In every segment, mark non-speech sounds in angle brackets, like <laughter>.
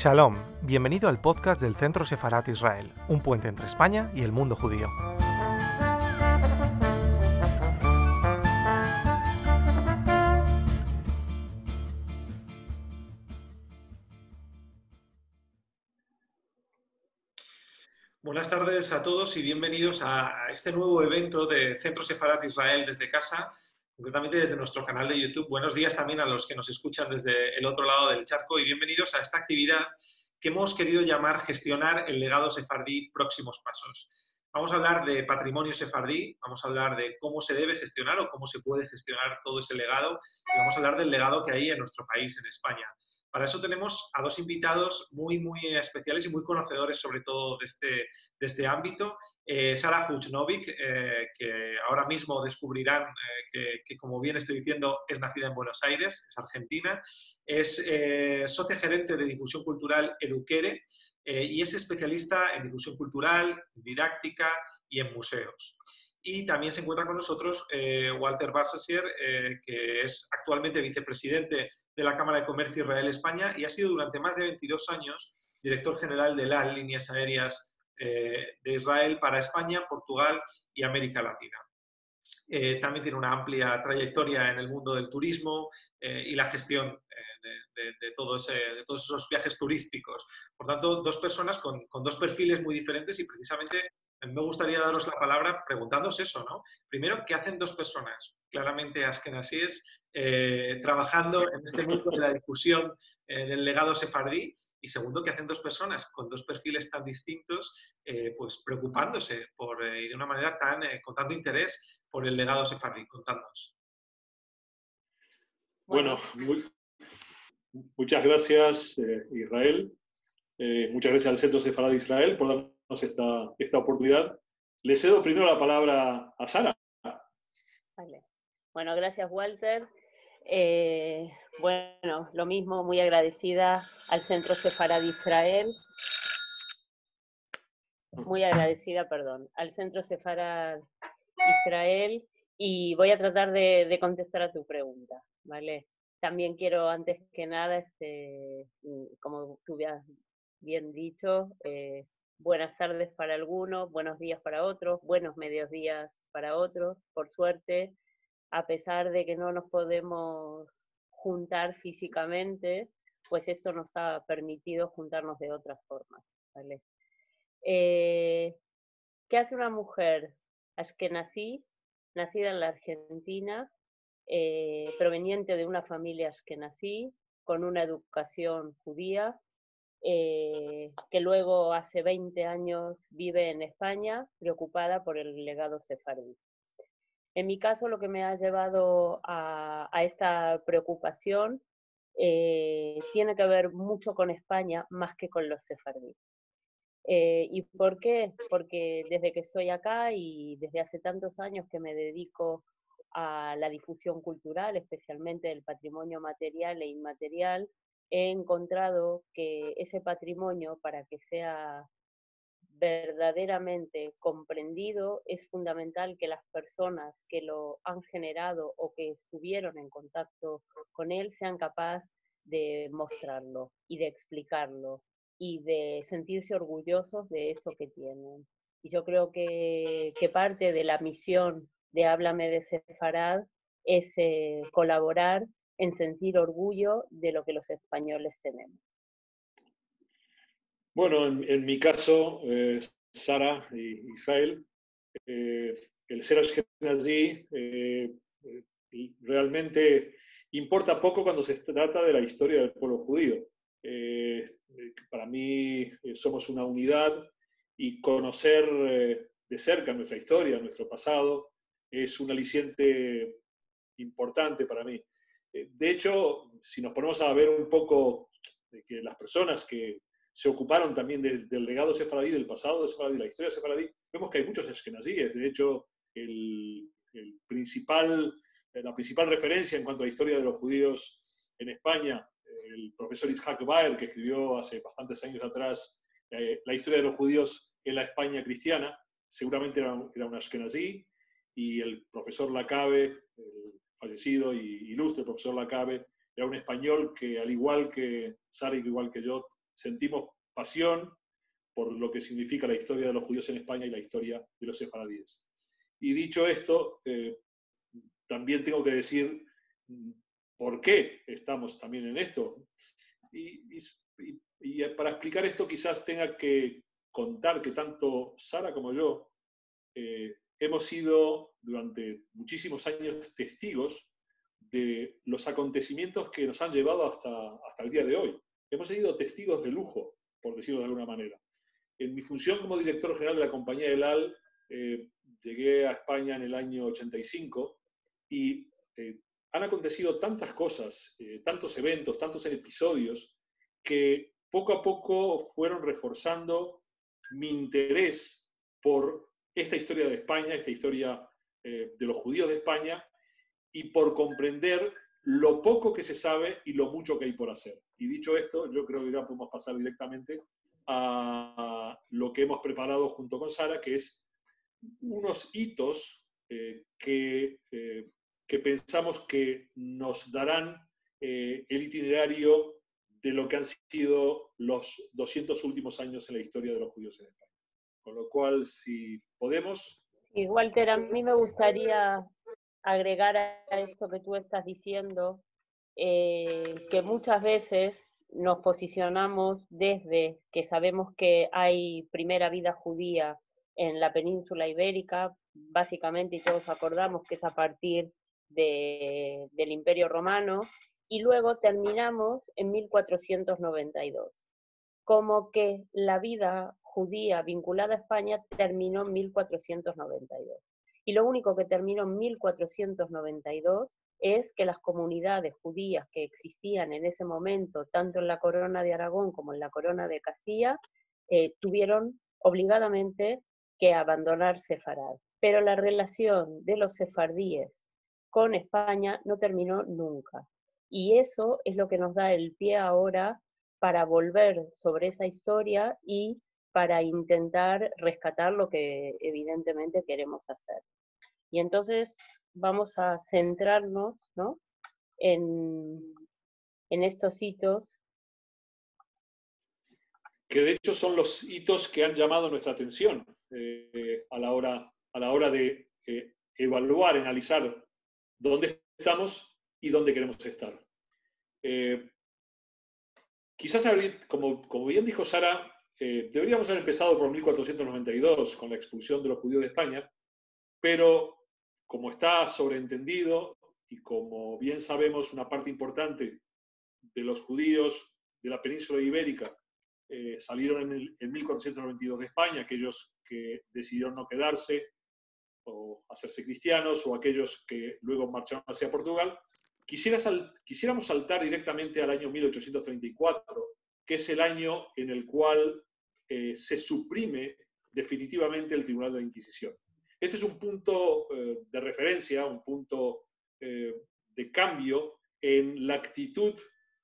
Shalom, bienvenido al podcast del Centro Sefarat Israel, un puente entre España y el mundo judío. Buenas tardes a todos y bienvenidos a este nuevo evento de Centro Sefarat Israel desde casa concretamente desde nuestro canal de YouTube. Buenos días también a los que nos escuchan desde el otro lado del charco y bienvenidos a esta actividad que hemos querido llamar Gestionar el legado sefardí próximos pasos. Vamos a hablar de patrimonio sefardí, vamos a hablar de cómo se debe gestionar o cómo se puede gestionar todo ese legado y vamos a hablar del legado que hay en nuestro país, en España. Para eso tenemos a dos invitados muy, muy especiales y muy conocedores sobre todo de este, de este ámbito. Eh, Sara Huchnovic, eh, que ahora mismo descubrirán eh, que, como bien estoy diciendo, es nacida en Buenos Aires, es argentina, es socia gerente de difusión cultural Eduquere y es especialista en difusión cultural, didáctica y en museos. Y también se encuentra con nosotros Walter Bassasier, que es actualmente vicepresidente de la Cámara de Comercio Israel-España y ha sido durante más de 22 años director general de las líneas aéreas eh, de Israel para España, Portugal y América Latina. Eh, también tiene una amplia trayectoria en el mundo del turismo eh, y la gestión de, todos esos viajes turísticos. Por tanto, dos personas con, dos perfiles muy diferentes y precisamente me gustaría daros la palabra preguntándoos eso, ¿no? Primero, ¿qué hacen dos personas? Claramente askenazíes, eh, trabajando en este mundo de la discusión eh, del legado sefardí. Y segundo, ¿qué hacen dos personas con dos perfiles tan distintos, eh, pues preocupándose por, y de una manera tan, con tanto interés por el legado sefardí? Contándonos. Bueno, muchas gracias, Israel. muchas gracias al Centro Sefardí Israel por darnos esta, esta oportunidad. Le cedo primero la palabra a Sara. Vale. Bueno, gracias Walter. Eh, bueno, lo mismo, muy agradecida al Centro Sefarad Israel. Muy agradecida, perdón, al Centro Sefarad Israel y voy a tratar de, contestar a tu pregunta, ¿vale? También quiero, antes que nada, este, como tú habías bien dicho, eh, buenas tardes para algunos, buenos días para otros, buenos medios días para otros. Por suerte, a pesar de que no nos podemos juntar físicamente, pues esto nos ha permitido juntarnos de otras formas. ¿vale? Eh, ¿Qué hace una mujer ashkenazí, nacida en la Argentina, eh, proveniente de una familia ashkenazí, con una educación judía, eh, que luego hace 20 años vive en España, preocupada por el legado sefardí. En mi caso, lo que me ha llevado a, esta preocupación eh, tiene que ver mucho con España más que con los sefardíes. Eh, ¿Y por qué? Porque desde que estoy acá y desde hace tantos años que me dedico a la difusión cultural, especialmente del patrimonio material e inmaterial, he encontrado que ese patrimonio, para que sea verdaderamente comprendido, es fundamental que las personas que lo han generado o que estuvieron en contacto con él sean capaces de mostrarlo y de explicarlo y de sentirse orgullosos de eso que tienen. Y yo creo que, parte de la misión de Háblame de Sefarad es eh, colaborar en sentir orgullo de lo que los españoles tenemos. Bueno, en, mi caso, eh, Sara y Israel, eh, el ser ashkenazí eh, realmente importa poco cuando se trata de la historia del pueblo judío. para mí somos una unidad y conocer de cerca nuestra historia, nuestro pasado, es un aliciente importante para mí. Eh, de hecho, si nos ponemos a ver un poco de que las personas que se ocuparon también del legado sefaradí, del pasado de sefaradí, la historia sefaradí, vemos que hay muchos eskenazíes. De hecho, el, principal, eh, la principal referencia en cuanto a la historia de los judíos en España, el profesor Isaac Baer, que escribió hace bastantes años atrás eh, la historia de los judíos en la España cristiana, seguramente era, era un ashkenazí, y el profesor Lacabe, fallecido y ilustre profesor Lacabe, era un español que, al igual que Sari, igual que yo, sentimos pasión por lo que significa la historia de los judíos en España y la historia de los sefaradíes. Y dicho esto, eh, también tengo que decir mm, por qué estamos también en esto. Y, para explicar esto quizás tenga que contar que tanto Sara como yo eh, hemos sido durante muchísimos años testigos de los acontecimientos que nos han llevado hasta, hasta el día de hoy. Hemos sido testigos de lujo, por decirlo de alguna manera. En mi función como director general de la compañía del AL, eh, llegué a España en el año 85 y eh, han acontecido tantas cosas, eh, tantos eventos, tantos episodios, que poco a poco fueron reforzando mi interés por esta historia de España, esta historia de los judíos de España, y por comprender lo poco que se sabe y lo mucho que hay por hacer. Y dicho esto, yo creo que ya podemos pasar directamente a lo que hemos preparado junto con Sara, que es unos hitos eh, que, eh, que, pensamos que nos darán eh, el itinerario de lo que han sido los 200 últimos años en la historia de los judíos en España. Con lo cual, si podemos... Y Walter, a mí me gustaría agregar a esto que tú estás diciendo, que muchas veces nos posicionamos desde que sabemos que hay primera vida judía en la península ibérica, básicamente, y todos acordamos que es a partir del Imperio Romano, y luego terminamos en 1492, como que la vida judía vinculada a España terminó en 1492. Y lo único que terminó en 1492 es que las comunidades judías que existían en ese momento, tanto en la corona de Aragón como en la corona de Castilla, eh, tuvieron obligadamente que abandonar Sefarad. Pero la relación de los sefardíes con España no terminó nunca. Y eso es lo que nos da el pie ahora para volver sobre esa historia y para intentar rescatar lo que evidentemente queremos hacer. Y entonces vamos a centrarnos en, estos hitos. Que de hecho son los hitos que han llamado nuestra atención eh, a, la hora, a la hora de eh, evaluar, analizar dónde estamos y dónde queremos estar. Eh, quizás, como, como, bien dijo Sara, deberíamos haber empezado por 1492 con la expulsión de los judíos de España, pero como está sobreentendido y como bien sabemos, una parte importante de los judíos de la península ibérica eh, salieron en, el, 1492 de España, aquellos que decidieron no quedarse o hacerse cristianos o aquellos que luego marcharon hacia Portugal. Quisiéramos saltar directamente al año 1834, que es el año en el cual eh, se suprime definitivamente el Tribunal de la Inquisición. Este es un punto eh, de referencia, un punto eh, de cambio en la actitud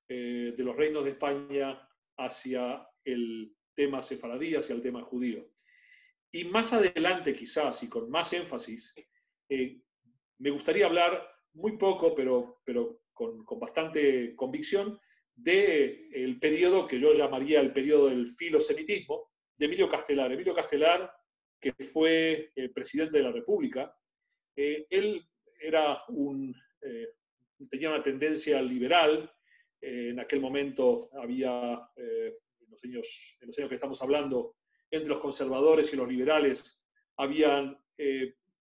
eh, de los reinos de España hacia el tema sefaradí, hacia el tema judío. Y más adelante, quizás, y con más énfasis, me gustaría hablar muy poco, pero, pero con, con bastante convicción, del el periodo que yo llamaría el periodo del filosemitismo de Emilio Castelar. Emilio Castelar que fue eh, presidente de la República, eh, él era un, eh, tenía una tendencia liberal. en aquel momento había, en los, años, en, los años, que estamos hablando, entre los conservadores y los liberales, habían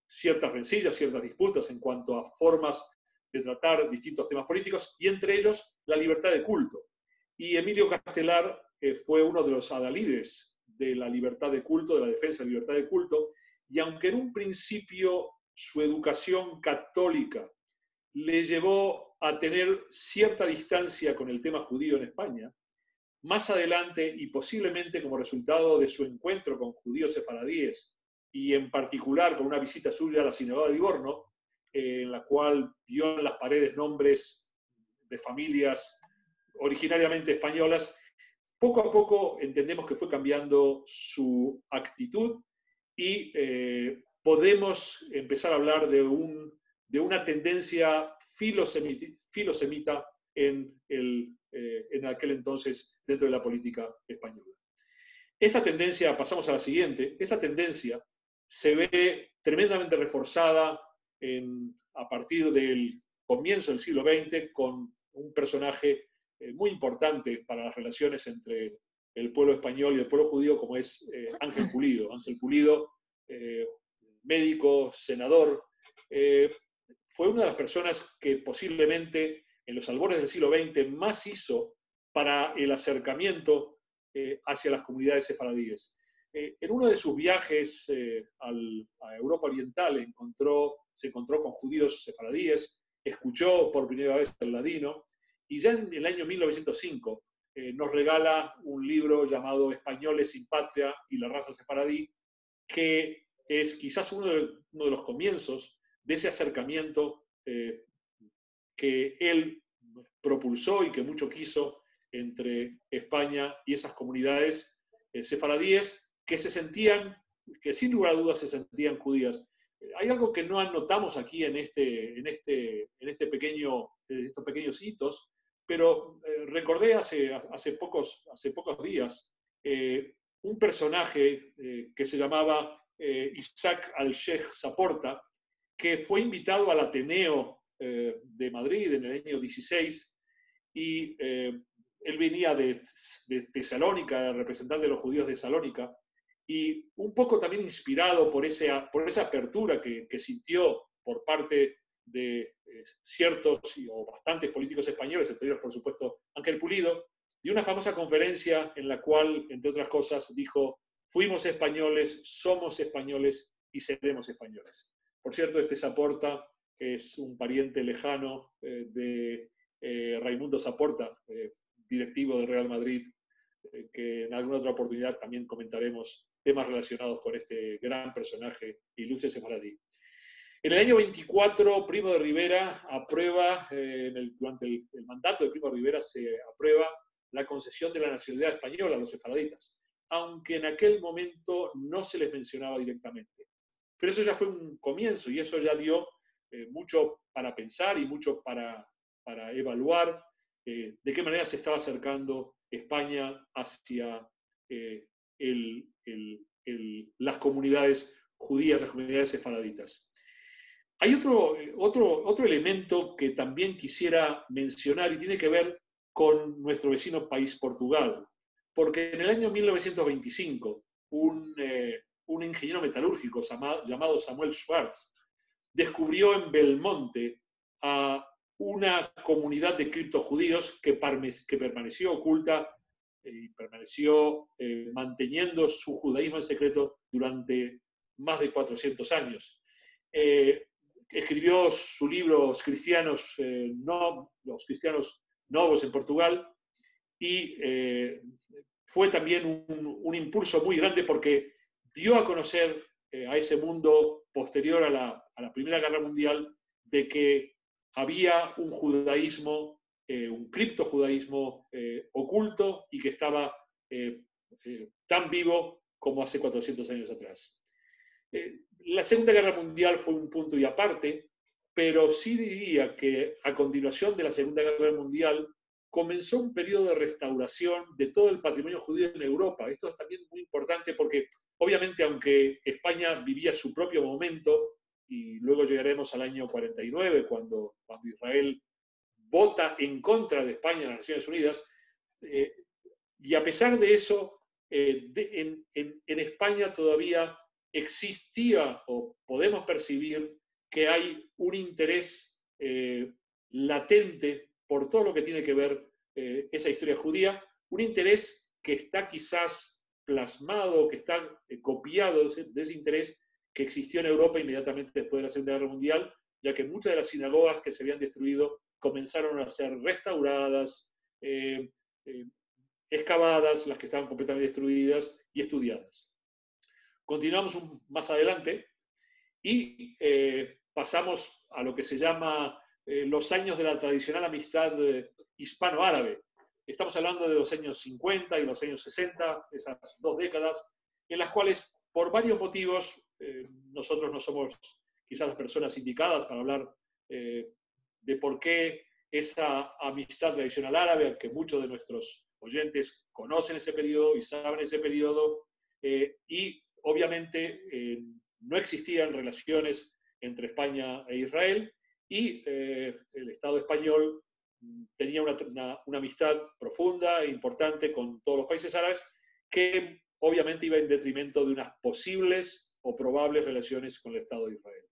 ciertas rencillas, ciertas disputas en cuanto a formas de tratar distintos temas políticos, y entre ellos la libertad de culto. Y Emilio Castelar fue uno de los adalides de la libertad de culto, de la defensa de la libertad de culto, y aunque en un principio su educación católica le llevó a tener cierta distancia con el tema judío en España, más adelante y posiblemente como resultado de su encuentro con judíos sefaradíes y en particular con una visita suya a la sinagoga de Livorno, en la cual vio en las paredes nombres de familias originariamente españolas, poco a poco entendemos que fue cambiando su actitud y eh, podemos empezar a hablar de, un, de una tendencia filosemita, en el en aquel entonces dentro de la política española. Esta tendencia, pasamos a la siguiente, esta tendencia se ve tremendamente reforzada a partir del comienzo del siglo XX con un personaje eh, muy importante para las relaciones entre el pueblo español y el pueblo judío, como es eh, Ángel Pulido. Ángel Pulido, eh, médico, senador, fue una de las personas que posiblemente en los albores del siglo XX más hizo para el acercamiento hacia las comunidades sefaradíes. en uno de sus viajes a Europa Oriental encontró, se encontró con judíos sefaradíes, escuchó por primera vez el ladino y ya en el año 1905 eh, nos regala un libro llamado Españoles sin patria y la raza sefaradí, que es quizás uno de, uno de los comienzos de ese acercamiento eh, que él propulsó y que mucho quiso entre España y esas comunidades eh, sefaradíes que se sentían, que sin lugar a dudas se sentían judías. Hay algo que no anotamos aquí en, este, en, este, en este pequeño, estos pequeños hitos, pero eh, recordé hace, hace, pocos, hace pocos días eh, un personaje eh, que se llamaba Isaac al-Sheikh Zaporta, que fue invitado al Ateneo de Madrid en el año 16 y él venía de, de Tesalónica, representante de los judíos de Tesalónica, y un poco también inspirado por, ese, por esa apertura que, sintió por parte de eh, ciertos o bastantes políticos españoles, entre ellos, por supuesto, Ángel Pulido, de una famosa conferencia en la cual, entre otras cosas, dijo, fuimos españoles, somos españoles y seremos españoles. Por cierto, este Zaporta es un pariente lejano eh, de eh, Raimundo Zaporta, directivo del Real Madrid, que en alguna otra oportunidad también comentaremos temas relacionados con este gran personaje ilustre sefaradí. En el año 24, Primo de Rivera aprueba, eh, durante el, mandato de Primo de Rivera se aprueba la concesión de la nacionalidad española a los sefaraditas, aunque en aquel momento no se les mencionaba directamente. Pero eso ya fue un comienzo y eso ya dio eh, mucho para pensar y mucho para, evaluar eh, de qué manera se estaba acercando España hacia el, las comunidades judías, las comunidades sefaraditas. Hay otro, otro, otro elemento que también quisiera mencionar y tiene que ver con nuestro vecino país Portugal, porque en el año 1925 un, eh, un ingeniero metalúrgico llamado Samuel Schwartz descubrió en Belmonte a una comunidad de criptojudíos que, que permaneció oculta y permaneció eh, manteniendo su judaísmo en secreto durante más de 400 años. Eh, escribió su libro Los cristianos, eh, no, los cristianos novos en Portugal y fue también un, impulso muy grande porque dio a conocer a ese mundo posterior a la, Primera Guerra Mundial de que había un judaísmo eh, un criptojudaísmo eh, oculto y que estaba eh, tan vivo como hace 400 años atrás. La Segunda Guerra Mundial fue un punto y aparte, pero sí diría que a continuación de la Segunda Guerra Mundial comenzó un periodo de restauración de todo el patrimonio judío en Europa. Esto es también muy importante porque, obviamente, aunque España vivía su propio momento, y luego llegaremos al año 49, cuando, cuando Israel vota en contra de España en las Naciones Unidas, eh, y a pesar de eso, eh, en, España todavía existía o podemos percibir que hay un interés eh, latente por todo lo que tiene que ver esa historia judía, un interés que está quizás plasmado, que está copiado de ese interés que existió en Europa inmediatamente después de la Segunda Guerra Mundial, ya que muchas de las sinagogas que se habían destruido comenzaron a ser restauradas, eh, eh, excavadas, las que estaban completamente destruidas y estudiadas. Continuamos más adelante y eh, pasamos a lo que se llama los años de la tradicional amistad hispano-árabe. Estamos hablando de los años 50 y los años 60, esas dos décadas, en las cuales, por varios motivos, nosotros no somos quizás las personas indicadas para hablar de por qué esa amistad tradicional árabe, que muchos de nuestros oyentes conocen ese periodo y saben ese periodo, eh, y obviamente eh, no existían relaciones entre España e Israel, y eh, el Estado español tenía una, una, amistad profunda e importante con todos los países árabes, que obviamente iba en detrimento de unas posibles o probables relaciones con el Estado de Israel.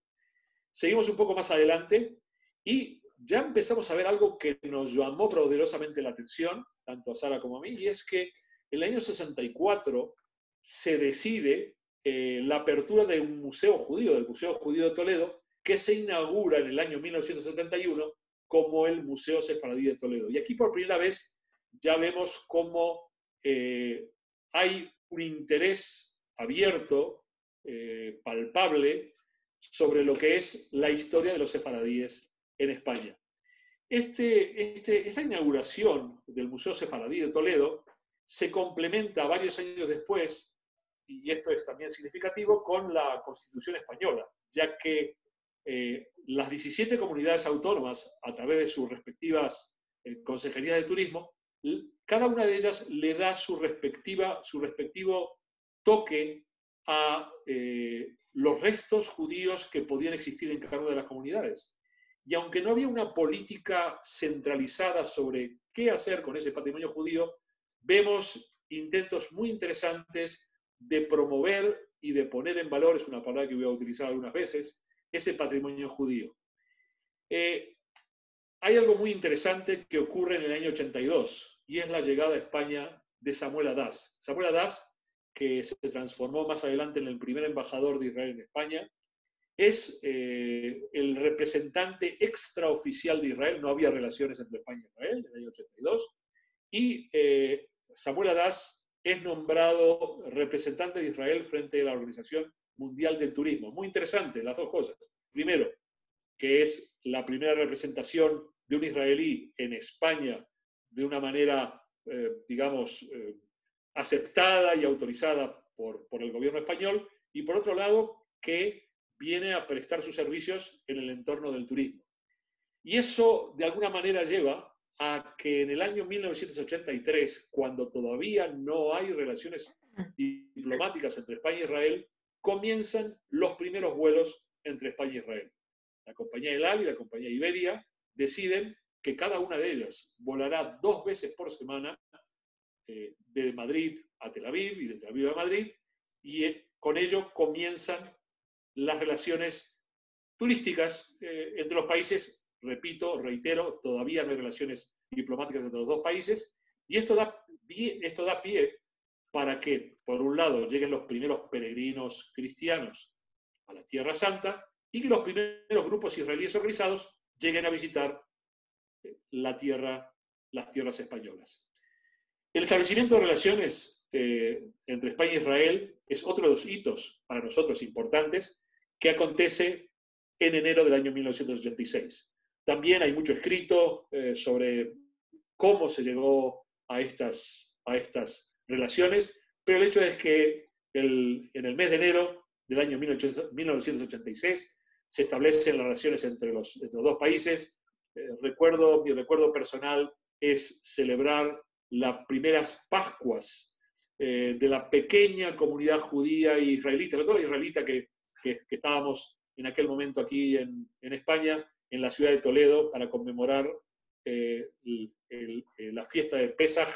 Seguimos un poco más adelante y ya empezamos a ver algo que nos llamó poderosamente la atención, tanto a Sara como a mí, y es que en el año 64 se decide eh, la apertura de un museo judío, del Museo Judío de Toledo, que se inaugura en el año 1971 como el Museo Sefaradí de Toledo. Y aquí por primera vez ya vemos cómo eh, hay un interés abierto, eh, palpable, sobre lo que es la historia de los sefaradíes en España. Este, este, esta inauguración del Museo Sefaradí de Toledo se complementa varios años después, y esto es también significativo, con la Constitución española, ya que eh, las 17 comunidades autónomas, a través de sus respectivas eh, consejerías de turismo, cada una de ellas le da su, respectiva, su respectivo toque a eh, los restos judíos que podían existir en cada una de las comunidades. Y aunque no había una política centralizada sobre qué hacer con ese patrimonio judío, vemos intentos muy interesantes de promover y de poner en valor, es una palabra que voy a utilizar algunas veces, ese patrimonio judío. Eh, hay algo muy interesante que ocurre en el año 82 y es la llegada a España de Samuel Adás. Samuel Adás, que se transformó más adelante en el primer embajador de Israel en España, es eh, el representante extraoficial de Israel. No había relaciones entre España y Israel en el año 82. Y eh, Samuel Adás es nombrado representante de Israel frente a la Organización Mundial del Turismo. Muy interesante las dos cosas. Primero, que es la primera representación de un israelí en España de una manera, eh, digamos, eh, aceptada y autorizada por, por el gobierno español. Y por otro lado, que viene a prestar sus servicios en el entorno del turismo. Y eso, de alguna manera, lleva a que en el año 1983, cuando todavía no hay relaciones diplomáticas entre España e Israel, comienzan los primeros vuelos entre España e Israel. La compañía El y la compañía Iberia deciden que cada una de ellas volará dos veces por semana eh, de Madrid a Tel Aviv y de Tel Aviv a Madrid, y eh, con ello comienzan las relaciones turísticas eh, entre los países. Repito, reitero, todavía no hay relaciones diplomáticas entre los dos países, y esto da, esto da pie para que, por un lado, lleguen los primeros peregrinos cristianos a la Tierra Santa y que los primeros grupos israelíes organizados lleguen a visitar eh, la tierra, las tierras españolas. El establecimiento de relaciones eh, entre España e Israel es otro de los hitos para nosotros importantes que acontece en enero del año 1986. También hay mucho escrito eh, sobre cómo se llegó a estas, a estas relaciones, pero el hecho es que en el mes de enero del año 1986 se establecen las relaciones entre los, dos países. Eh, recuerdo, mi recuerdo personal es celebrar las primeras Pascuas eh, de la pequeña comunidad judía e israelita, sobre todo israelita que, que, estábamos en aquel momento aquí en, en, España, en la ciudad de Toledo, para conmemorar eh, la fiesta de Pesach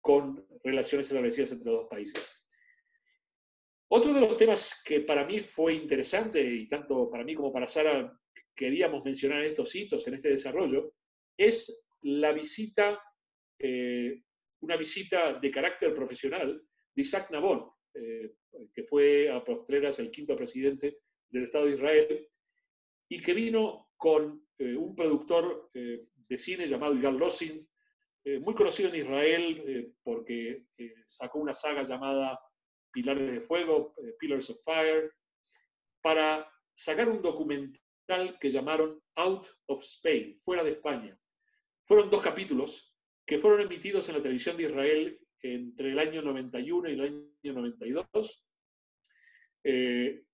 con relaciones establecidas entre dos países. Otro de los temas que para mí fue interesante, y tanto para mí como para Sara queríamos mencionar en estos hitos, en este desarrollo, es la visita, eh, una visita de carácter profesional de Isaac Nabón, eh, que fue a postreras el quinto presidente del Estado de Israel, y que vino con eh, un productor de cine llamado Igal Lossin, eh, muy conocido en Israel eh, porque eh, sacó una saga llamada Pilares de Fuego, Pillars of Fire, para sacar un documental que llamaron Out of Spain, fuera de España. Fueron dos capítulos que fueron emitidos en la televisión de Israel entre el año 91 y el año 92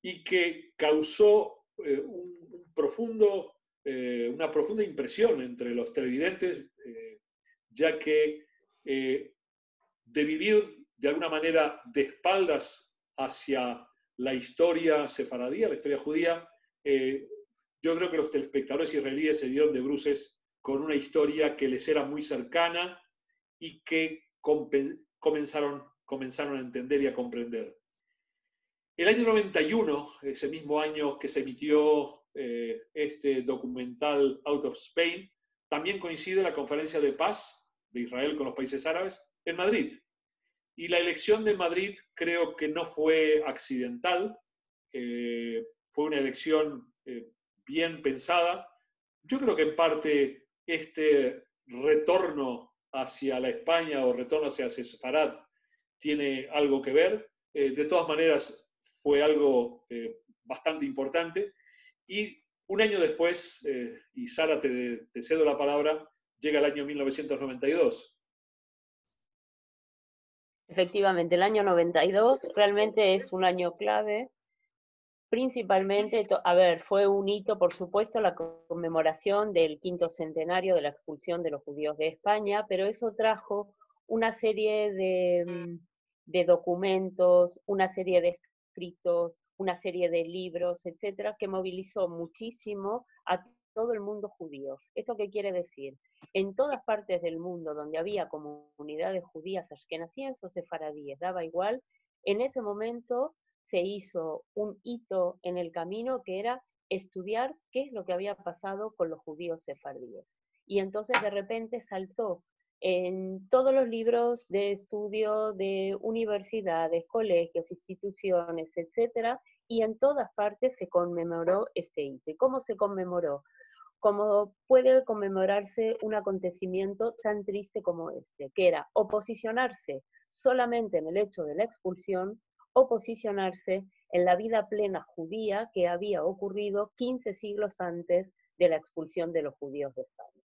y que causó un, profundo eh, una profunda impresión entre los televidentes, eh, ya que de vivir de alguna manera de espaldas hacia la historia sefaradía, la historia judía, yo creo que los telespectadores israelíes se dieron de bruces con una historia que les era muy cercana y que comenzaron, comenzaron a entender y a comprender. El año 91, ese mismo año que se emitió eh, este documental Out of Spain, también coincide la conferencia de paz de Israel con los países árabes en Madrid. Y la elección de Madrid creo que no fue accidental, eh, fue una elección eh, bien pensada. Yo creo que en parte este retorno hacia la España o retorno hacia Sefarad tiene algo que ver. Eh, de todas maneras, fue algo eh, bastante importante. Y un año después, eh, y Sara, te, cedo la palabra, llega el año 1992. Efectivamente, el año 92 realmente es un año clave principalmente, a ver, fue un hito, por supuesto, la conmemoración del quinto centenario de la expulsión de los judíos de España, pero eso trajo una serie de, mm, documentos, una serie de escritos, una serie de libros, etcétera, que movilizó muchísimo a todo el mundo judío. ¿Esto qué quiere decir? En todas partes del mundo donde había comunidades judías ashkenazíes o sefaradíes, daba igual, en ese momento se hizo un hito en el camino que era estudiar qué es lo que había pasado con los judíos sefardíes. Y entonces de repente saltó en todos los libros de estudio de universidades, colegios, instituciones, etcétera, y en todas partes se conmemoró este hito. ¿Y cómo se conmemoró? Como puede conmemorarse un acontecimiento tan triste como este, que era oposicionarse solamente en el hecho de la expulsión o posicionarse en la vida plena judía que había ocurrido 15 siglos antes de la expulsión de los judíos de España.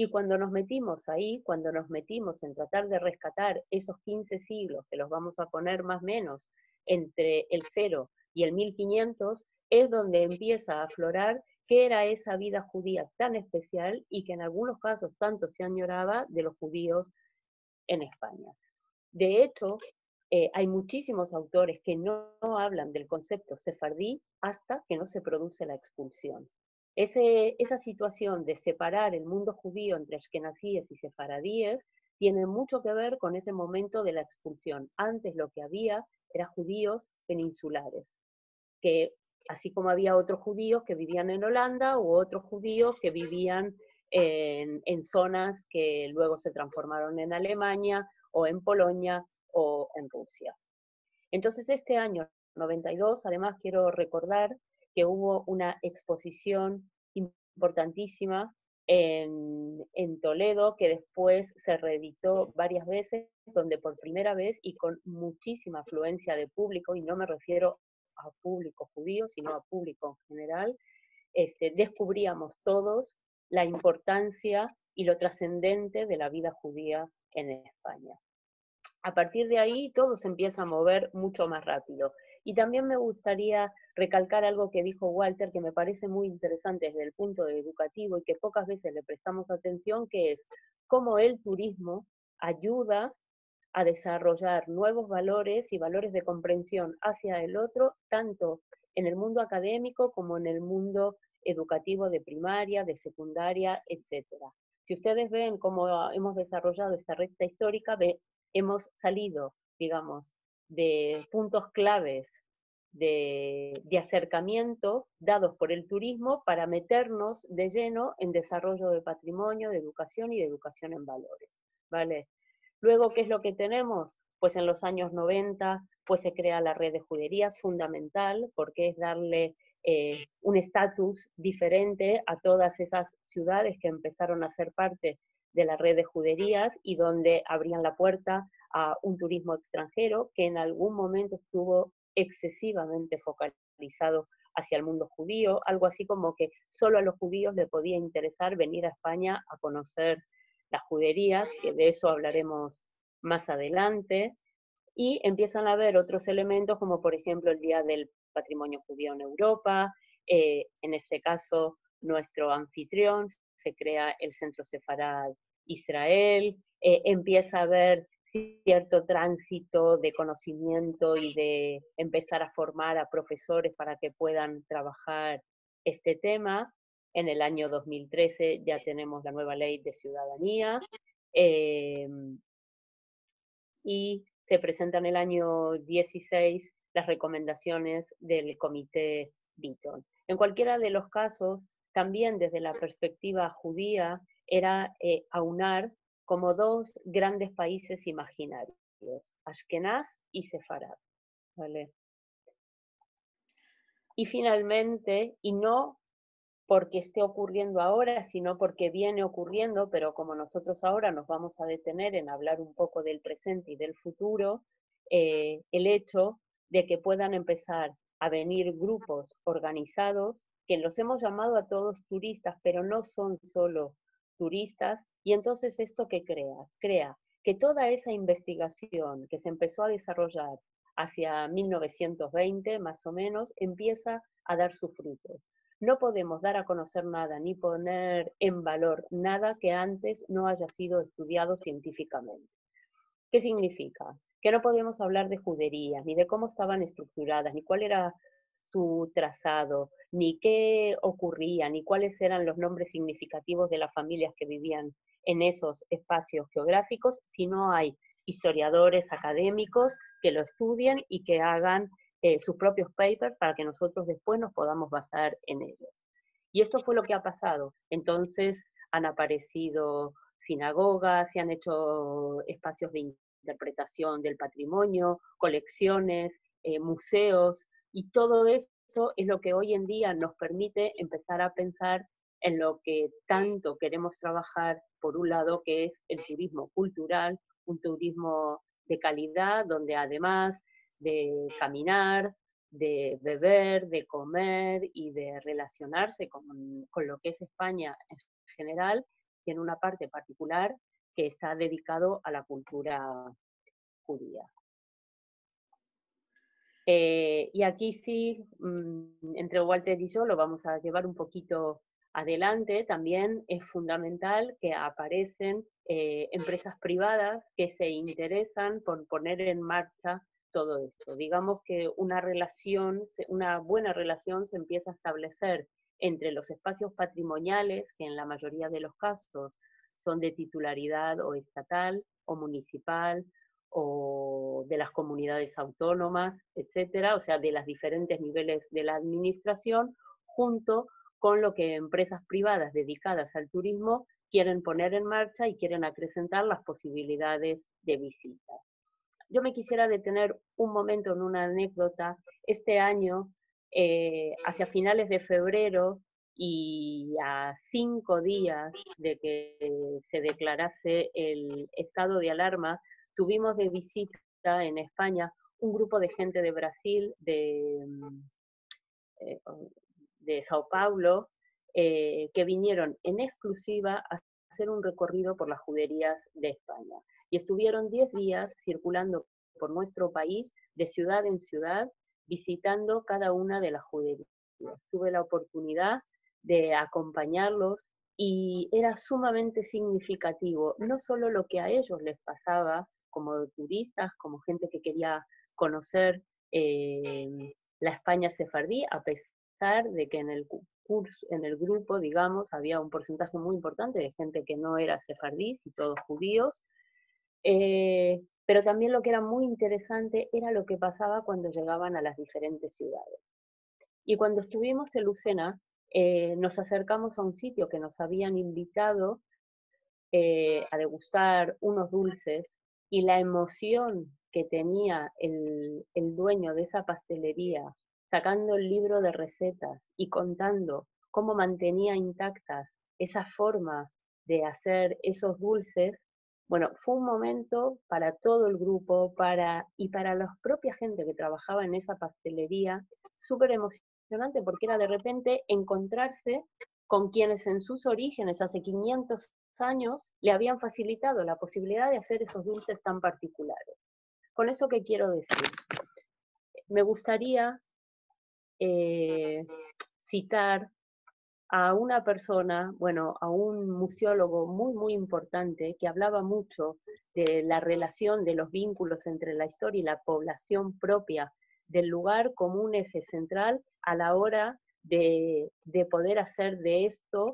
Y cuando nos metimos ahí, cuando nos metimos en tratar de rescatar esos 15 siglos, que los vamos a poner más o menos entre el 0 y el 1500, es donde empieza a aflorar qué era esa vida judía tan especial y que en algunos casos tanto se añoraba de los judíos en España. De hecho, eh, hay muchísimos autores que no, hablan del concepto sefardí hasta que no se produce la expulsión. Esa situación de separar el mundo judío entre ashkenazíes y sefaradíes tiene mucho que ver con ese momento de la expulsión. Antes lo que había era judíos peninsulares, que así como había otros judíos que vivían en Holanda u otros judíos que vivían en, en zonas que luego se transformaron en Alemania o en Polonia o en Rusia. Entonces, este año 92, además quiero recordar que hubo una exposición importantísima en, Toledo, que después se reeditó varias veces, donde por primera vez y con muchísima afluencia de público, y no me refiero a público judío, sino a público en general, este, descubríamos todos la importancia y lo trascendente de la vida judía en España a partir de ahí todo se empieza a mover mucho más rápido. Y también me gustaría recalcar algo que dijo Walter, que me parece muy interesante desde el punto educativo y que pocas veces le prestamos atención, que es cómo el turismo ayuda a desarrollar nuevos valores y valores de comprensión hacia el otro, tanto en el mundo académico como en el mundo educativo de primaria, de secundaria, etc. Si ustedes ven cómo hemos desarrollado esta recta histórica, hemos salido, digamos, de puntos claves de, acercamiento dados por el turismo para meternos de lleno en desarrollo de patrimonio, de educación y de educación en valores, ¿vale? Luego, ¿qué es lo que tenemos? Pues en los años 90, pues se crea la red de juderías, fundamental, porque es darle eh, un estatus diferente a todas esas ciudades que empezaron a ser parte de la red de juderías y donde abrían la puerta a un turismo extranjero que en algún momento estuvo excesivamente focalizado hacia el mundo judío, algo así como que solo a los judíos le podía interesar venir a España a conocer las juderías, que de eso hablaremos más adelante, y empiezan a haber otros elementos como por ejemplo el Día del Patrimonio Judío en Europa, eh, en este caso nuestro anfitrión, se crea el Centro Sefarad Israel, eh, empieza a haber cierto tránsito de conocimiento y de empezar a formar a profesores para que puedan trabajar este tema. En el año 2013 ya tenemos la nueva ley de ciudadanía em, y se presentan en el año 16 las recomendaciones del comité Beaton. En cualquiera de los casos, también desde la perspectiva judía, era eh, aunar como dos grandes países imaginarios, Ashkenaz y Sefarad. ¿vale? Y finalmente, y no porque esté ocurriendo ahora, sino porque viene ocurriendo, pero como nosotros ahora nos vamos a detener en hablar un poco del presente y del futuro, eh, el hecho de que puedan empezar a venir grupos organizados, que los hemos llamado a todos turistas, pero no son solo turistas, y entonces esto que crea, crea que toda esa investigación que se empezó a desarrollar hacia 1920 más o menos empieza a dar sus frutos. No podemos dar a conocer nada ni poner en valor nada que antes no haya sido estudiado científicamente. ¿Qué significa? Que no podemos hablar de juderías, ni de cómo estaban estructuradas, ni cuál era su trazado, ni qué ocurría, ni cuáles eran los nombres significativos de las familias que vivían en esos espacios geográficos, si no hay historiadores académicos que lo estudien y que hagan eh, sus propios papers para que nosotros después nos podamos basar en ellos. Y esto fue lo que ha pasado. Entonces han aparecido sinagogas, se han hecho espacios de interpretación del patrimonio, colecciones, eh, museos, y todo eso es lo que hoy en día nos permite empezar a pensar en lo que tanto queremos trabajar, por un lado, que es el turismo cultural, un turismo de calidad, donde además de caminar, de beber, de comer y de relacionarse con, con lo que es España en general, tiene una parte particular que está dedicado a la cultura judía. Eh, y aquí sí, mm, entre Walter y yo lo vamos a llevar un poquito adelante. También es fundamental que aparecen eh, empresas privadas que se interesan por poner en marcha todo esto. Digamos que una relación, una buena relación se empieza a establecer entre los espacios patrimoniales, que en la mayoría de los casos son de titularidad o estatal o municipal o de las comunidades autónomas, etcétera, o sea, de los diferentes niveles de la administración, junto con lo que empresas privadas dedicadas al turismo quieren poner en marcha y quieren acrecentar las posibilidades de visita. Yo me quisiera detener un momento en una anécdota. Este año, eh, hacia finales de febrero y a cinco días de que se declarase el estado de alarma, tuvimos de visita en España un grupo de gente de Brasil, de, mm, eh, de Sao Paulo, eh, que vinieron en exclusiva a hacer un recorrido por las juderías de España. Y estuvieron 10 días circulando por nuestro país, de ciudad en ciudad, visitando cada una de las juderías. Tuve la oportunidad de acompañarlos y era sumamente significativo, no solo lo que a ellos les pasaba como turistas, como gente que quería conocer eh, la España sefardí, a pesar de que en el grupo, digamos, había un porcentaje muy importante de gente que no era sefardí y todos judíos. Eh, pero también lo que era muy interesante era lo que pasaba cuando llegaban a las diferentes ciudades. Y cuando estuvimos en Lucena, eh, nos acercamos a un sitio que nos habían invitado a degustar unos dulces y la emoción que tenía el, dueño de esa pastelería sacando el libro de recetas y contando cómo mantenía intactas esa forma de hacer esos dulces, bueno, fue un momento para todo el grupo para, y para la propia gente que trabajaba en esa pastelería, súper emocionante porque era de repente encontrarse con quienes en sus orígenes, hace 500 años le habían facilitado la posibilidad de hacer esos dulces tan particulares. Con eso que quiero decir, me gustaría eh, citar a una persona, bueno, a un museólogo muy, muy importante que hablaba mucho de la relación de los vínculos entre la historia y la población propia del lugar como un eje central a la hora de, poder hacer de esto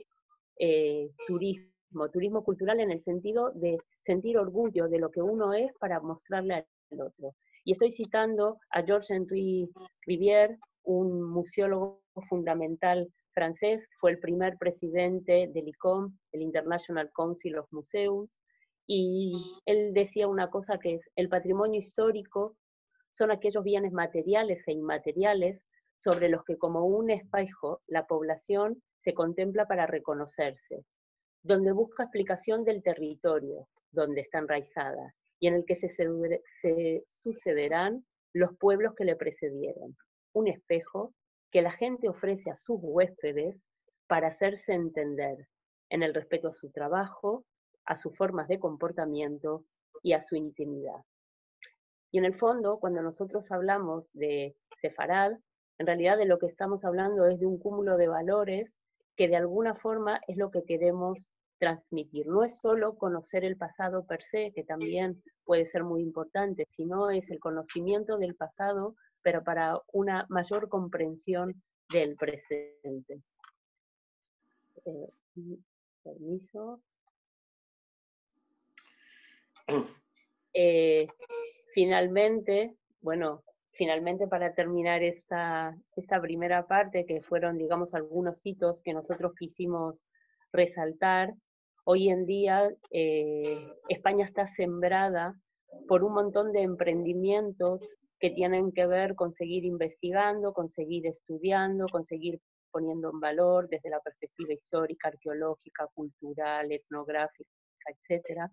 eh, turismo, turismo cultural en el sentido de sentir orgullo de lo que uno es para mostrarle al otro. Y estoy citando a Georges-Henri Rivière, un museólogo fundamental francés, fue el primer presidente del ICOM, el International Council of Museums, y él decía una cosa que es, el patrimonio histórico son aquellos bienes materiales e inmateriales sobre los que como un espejo la población se contempla para reconocerse, donde busca explicación del territorio donde está enraizada y en el que se, se sucederán los pueblos que le precedieron. Un espejo que la gente ofrece a sus huéspedes para hacerse entender en el respeto a su trabajo, a sus formas de comportamiento y a su intimidad. Y en el fondo, cuando nosotros hablamos de Sefarad, en realidad de lo que estamos hablando es de un cúmulo de valores que de alguna forma es lo que queremos transmitir. No es solo conocer el pasado per se, que también puede ser muy importante, sino es el conocimiento del pasado pero para una mayor comprensión del presente. Eh, permiso. <clears throat> Eh, finalmente, bueno, finalmente para terminar esta, esta primera parte, que fueron, digamos, algunos hitos que nosotros quisimos resaltar, hoy en día eh, España está sembrada por un montón de emprendimientos que tienen que ver con seguir investigando, con seguir estudiando, con seguir poniendo en valor desde la perspectiva histórica, arqueológica, cultural, etnográfica, etcétera,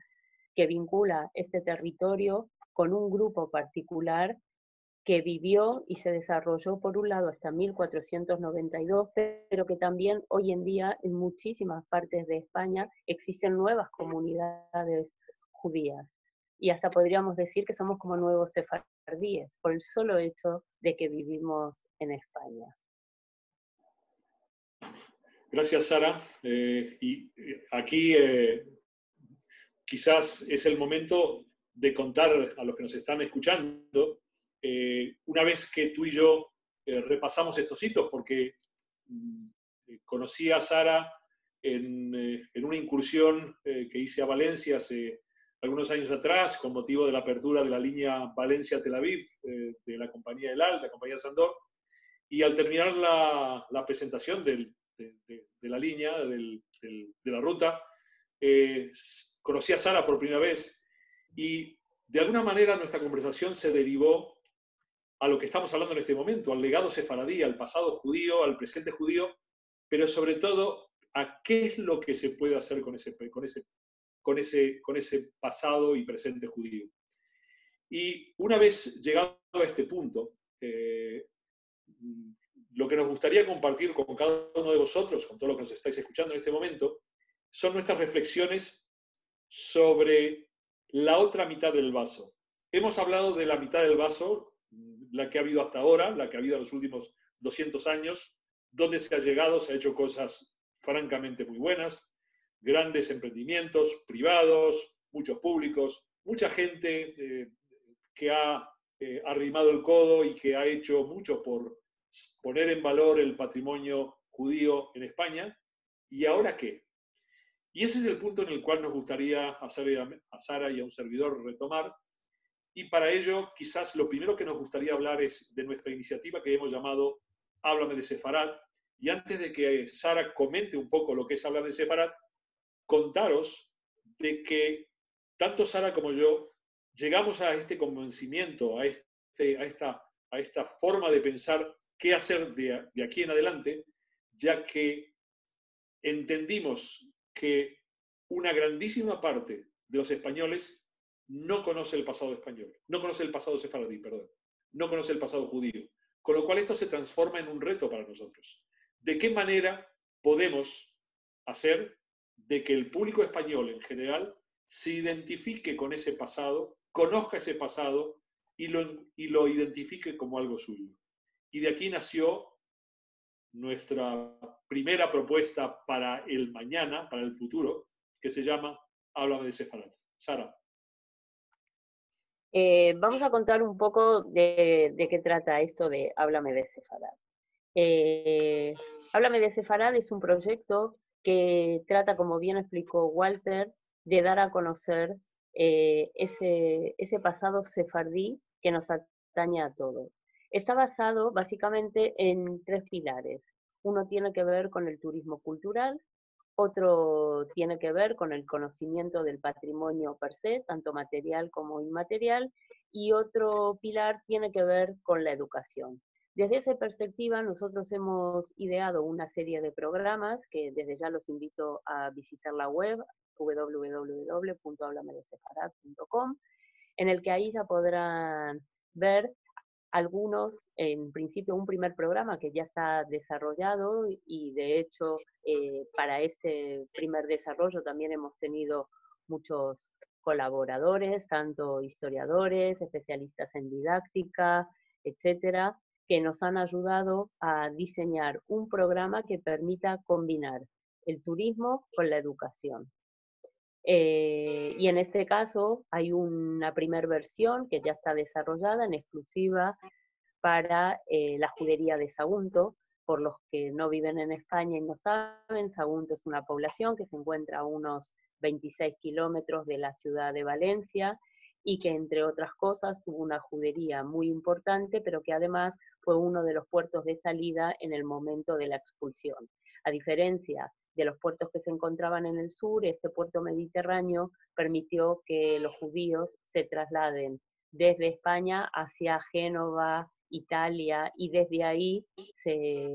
que vincula este territorio con un grupo particular que vivió y se desarrolló por un lado hasta 1492, pero que también hoy en día en muchísimas partes de España existen nuevas comunidades judías. Y hasta podríamos decir que somos como nuevos por el solo hecho de que vivimos en España. Gracias, Sara. Eh, y eh, aquí eh, quizás es el momento de contar a los que nos están escuchando, una vez que tú y yo repasamos estos hitos, porque mm, conocí a Sara en, en una incursión que hice a Valencia hace algunos años atrás, con motivo de la apertura de la línea Valencia-Tel Aviv eh, de la compañía del AL, la compañía Sandor, y al terminar la, la presentación de, la línea, de la ruta, eh, conocí a Sara por primera vez y de alguna manera nuestra conversación se derivó a lo que estamos hablando en este momento, al legado sefaradí, al pasado judío, al presente judío, pero sobre todo a qué es lo que se puede hacer con ese, con ese con ese, con ese pasado y presente judío. Y una vez llegado a este punto, eh, lo que nos gustaría compartir con cada uno de vosotros, con todos los que nos estáis escuchando en este momento, son nuestras reflexiones sobre la otra mitad del vaso. Hemos hablado de la mitad del vaso, la que ha habido hasta ahora, la que ha habido en los últimos 200 años, donde se ha llegado, se ha hecho cosas francamente muy buenas, grandes emprendimientos privados, muchos públicos, mucha gente eh, que ha eh, arrimado el codo y que ha hecho mucho por poner en valor el patrimonio judío en España. ¿Y ahora qué? Y ese es el punto en el cual nos gustaría a Sara y a un servidor retomar. Y para ello, quizás lo primero que nos gustaría hablar es de nuestra iniciativa que hemos llamado Háblame de Sefarad. Y antes de que Sara comente un poco lo que es Háblame de Sefarad, contaros de que tanto Sara como yo llegamos a este convencimiento, a, este, a, esta, a esta forma de pensar qué hacer de, de aquí en adelante, ya que entendimos que una grandísima parte de los españoles no conoce el pasado español, no conoce el pasado sefaradí, perdón, no conoce el pasado judío. Con lo cual esto se transforma en un reto para nosotros. ¿De qué manera podemos hacer de que el público español en general se identifique con ese pasado, conozca ese pasado y lo, y lo identifique como algo suyo. Y de aquí nació nuestra primera propuesta para el mañana, para el futuro, que se llama Háblame de Sefarat. Sara. Eh, vamos a contar un poco de, qué trata esto de Háblame de Sefarad. Eh, Háblame de Sefarad es un proyecto que trata, como bien explicó Walter, de dar a conocer eh, ese, ese pasado sefardí que nos atañe a todos. Está basado básicamente en tres pilares. Uno tiene que ver con el turismo cultural, otro tiene que ver con el conocimiento del patrimonio per se, tanto material como inmaterial, y otro pilar tiene que ver con la educación. Desde esa perspectiva, nosotros hemos ideado una serie de programas que desde ya los invito a visitar la web www.hablamedeseparat.com, en el que ahí ya podrán ver algunos, en principio, un primer programa que ya está desarrollado y de hecho eh, para este primer desarrollo también hemos tenido muchos colaboradores, tanto historiadores, especialistas en didáctica, etcétera, que nos han ayudado a diseñar un programa que permita combinar el turismo con la educación. Eh, y en este caso hay una primera versión que ya está desarrollada en exclusiva para eh, la judería de Sagunto. Por los que no viven en España y no saben, Sagunto es una población que se encuentra a unos 26 kilómetros de la ciudad de Valencia y que entre otras cosas tuvo una judería muy importante, pero que además fue uno de los puertos de salida en el momento de la expulsión. A diferencia de los puertos que se encontraban en el sur, este puerto mediterráneo permitió que los judíos se trasladen desde España hacia Génova, Italia, y desde ahí se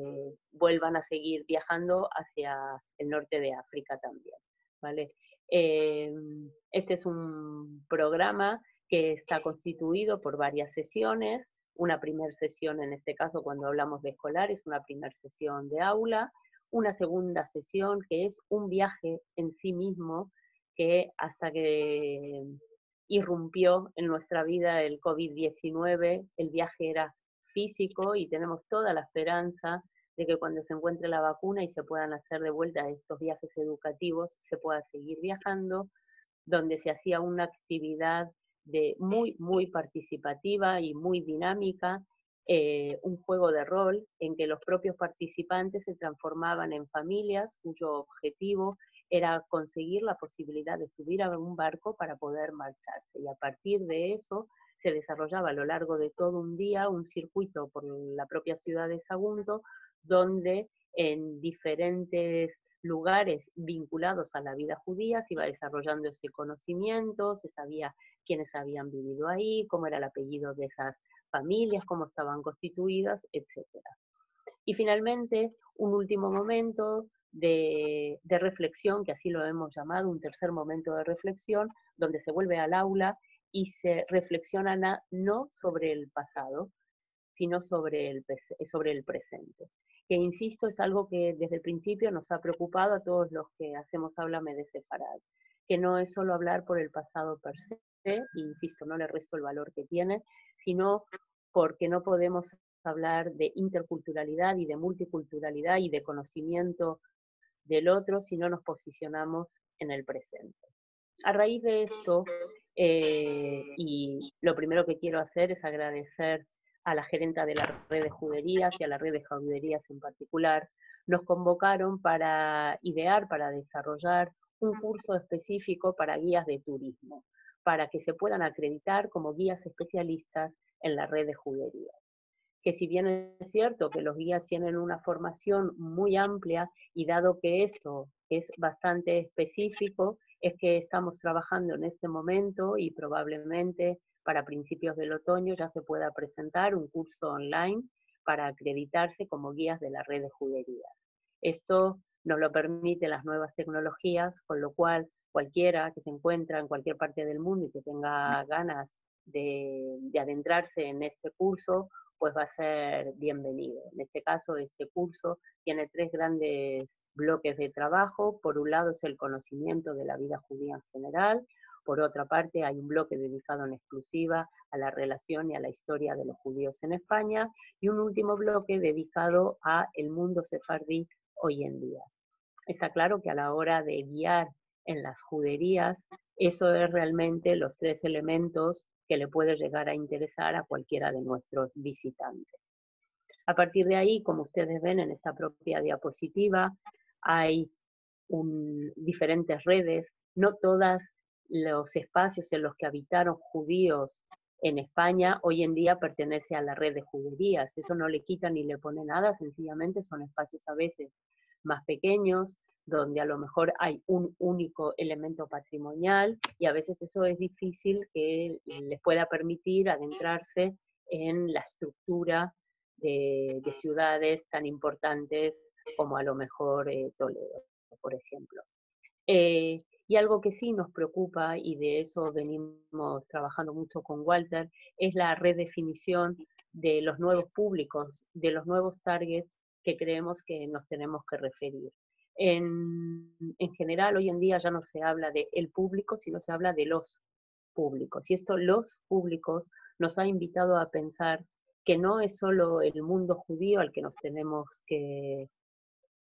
vuelvan a seguir viajando hacia el norte de África también. ¿vale? Em, este es un programa que está constituido por varias sesiones, una primera sesión en este caso cuando hablamos de escolares, una primera sesión de aula, una segunda sesión que es un viaje en sí mismo que hasta que irrumpió en nuestra vida el COVID-19, el viaje era físico y tenemos toda la esperanza de que cuando se encuentre la vacuna y se puedan hacer de vuelta estos viajes educativos, se pueda seguir viajando, donde se hacía una actividad de muy, muy participativa y muy dinámica eh, un juego de rol en que los propios participantes se transformaban en familias cuyo objetivo era conseguir la posibilidad de subir a un barco para poder marcharse. Y a partir de eso se desarrollaba a lo largo de todo un día un circuito por la propia ciudad de Sagunto, donde en diferentes lugares vinculados a la vida judía se iba desarrollando ese conocimiento, se sabía quiénes habían vivido ahí, cómo era el apellido de esas familias, cómo estaban constituidas, etc. Y finalmente, un último momento de, reflexión, que así lo hemos llamado, un tercer momento de reflexión, donde se vuelve al aula y se reflexiona no sobre el pasado, sino sobre el, sobre el presente. Que insisto, es algo que desde el principio nos ha preocupado a todos los que hacemos Háblame de Separad, que no es solo hablar por el pasado per se, insisto, no le resto el valor que tiene, sino porque no podemos hablar de interculturalidad y de multiculturalidad y de conocimiento del otro si no nos posicionamos en el presente. A raíz de esto, eh, y lo primero que quiero hacer es agradecer a la gerenta de la red de juderías y a la red de juderías en particular, nos convocaron para idear, para desarrollar un curso específico para guías de turismo para que se puedan acreditar como guías especialistas en la red de juderías. Que si bien es cierto que los guías tienen una formación muy amplia y dado que esto es bastante específico, es que estamos trabajando en este momento y probablemente para principios del otoño ya se pueda presentar un curso online para acreditarse como guías de la red de juderías. Esto nos lo permite las nuevas tecnologías, con lo cual cualquiera que se encuentra en cualquier parte del mundo y que tenga ganas de, adentrarse en este curso, pues va a ser bienvenido. En este caso, este curso tiene tres grandes bloques de trabajo. Por un lado es el conocimiento de la vida judía en general, Por otra parte, hay un bloque dedicado en exclusiva a la relación y a la historia de los judíos en España y un último bloque dedicado a el mundo sefardí hoy en día. Está claro que a la hora de guiar en las juderías, eso es realmente los tres elementos que le puede llegar a interesar a cualquiera de nuestros visitantes. A partir de ahí, como ustedes ven en esta propia diapositiva, hay diferentes redes, no todas los espacios en los que habitaron judíos en España hoy en día pertenece a la red de juderías. Eso no le quita ni le pone nada, sencillamente son espacios a veces más pequeños, donde a lo mejor hay un único elemento patrimonial y a veces eso es difícil que les pueda permitir adentrarse en la estructura de, ciudades tan importantes como a lo mejor eh, Toledo, por ejemplo. Eh, y algo que sí nos preocupa, y de eso venimos trabajando mucho con Walter, es la redefinición de los nuevos públicos, de los nuevos targets que creemos que nos tenemos que referir. En, en, general, hoy en día ya no se habla de el público, sino se habla de los públicos. Y esto, los públicos, nos ha invitado a pensar que no es solo el mundo judío al que nos tenemos que,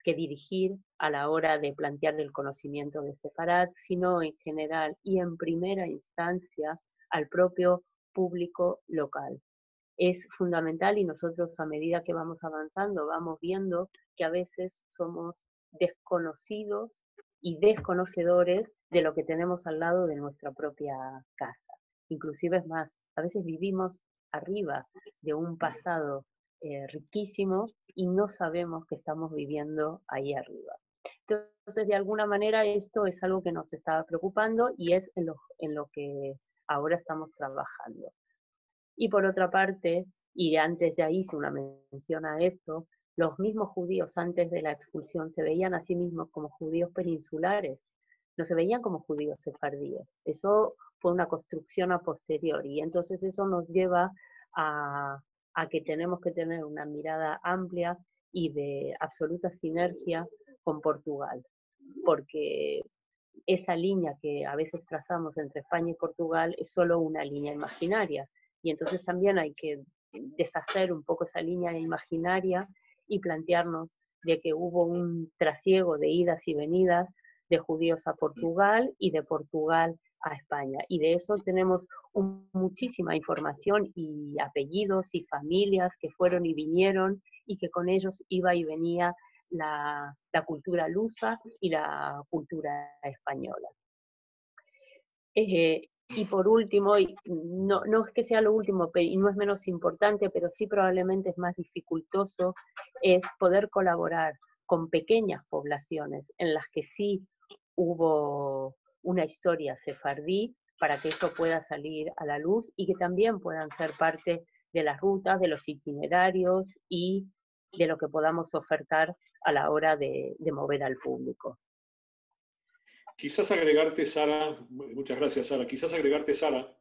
que dirigir a la hora de plantear el conocimiento de Separat, sino en general y en primera instancia al propio público local es fundamental y nosotros a medida que vamos avanzando vamos viendo que a veces somos desconocidos y desconocedores de lo que tenemos al lado de nuestra propia casa. Inclusive es más, a veces vivimos arriba de un pasado eh, riquísimo y no sabemos que estamos viviendo ahí arriba. Entonces, de alguna manera, esto es algo que nos estaba preocupando y es en lo, en lo que ahora estamos trabajando. Y por otra parte, y antes ya hice una mención a esto, los mismos judíos antes de la expulsión se veían a sí mismos como judíos peninsulares, no se veían como judíos sefardíes. Eso fue una construcción a posteriori y entonces eso nos lleva a, a que tenemos que tener una mirada amplia y de absoluta sinergia con Portugal, porque esa línea que a veces trazamos entre España y Portugal es solo una línea imaginaria y entonces también hay que deshacer un poco esa línea imaginaria y plantearnos de que hubo un trasiego de idas y venidas de judíos a Portugal y de Portugal a España. Y de eso tenemos muchísima información y apellidos y familias que fueron y vinieron y que con ellos iba y venía la, cultura lusa y la cultura española. Eh, y por último, y no, no es que sea lo último y no es menos importante, pero sí probablemente es más dificultoso, es poder colaborar con pequeñas poblaciones en las que sí hubo una historia sefardí para que eso pueda salir a la luz y que también puedan ser parte de las rutas, de los itinerarios y de lo que podamos ofertar a la hora de mover al público. Quizás agregarte, Sara, muchas gracias, Sara, quizás agregarte, Sara,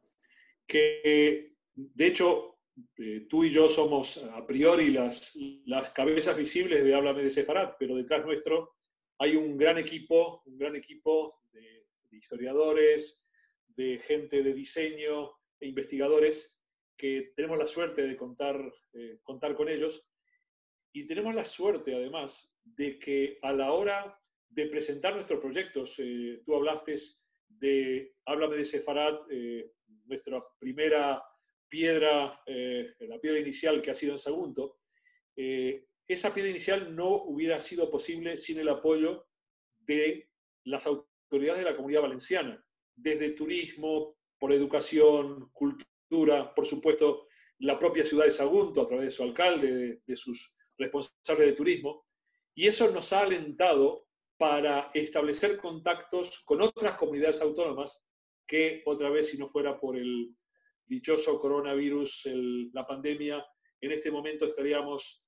que de hecho eh, tú y yo somos a priori las, las cabezas visibles de Háblame de Sefarat, pero detrás nuestro hay un gran equipo, un gran equipo de, historiadores, de gente de diseño e investigadores que tenemos la suerte de contar, eh, contar con ellos y tenemos la suerte además de que a la hora de presentar nuestros proyectos. Eh, tú hablaste de, háblame de Sefarat, eh, nuestra primera piedra, eh, la piedra inicial que ha sido en Sagunto. esa piedra inicial no hubiera sido posible sin el apoyo de las autoridades de la comunidad valenciana, desde turismo, por educación, cultura, por supuesto, la propia ciudad de Sagunto, a través de su alcalde, de, sus responsables de turismo. Y eso nos ha alentado para establecer contactos con otras comunidades autónomas que otra vez, si no fuera por el dichoso coronavirus, la pandemia, en este momento estaríamos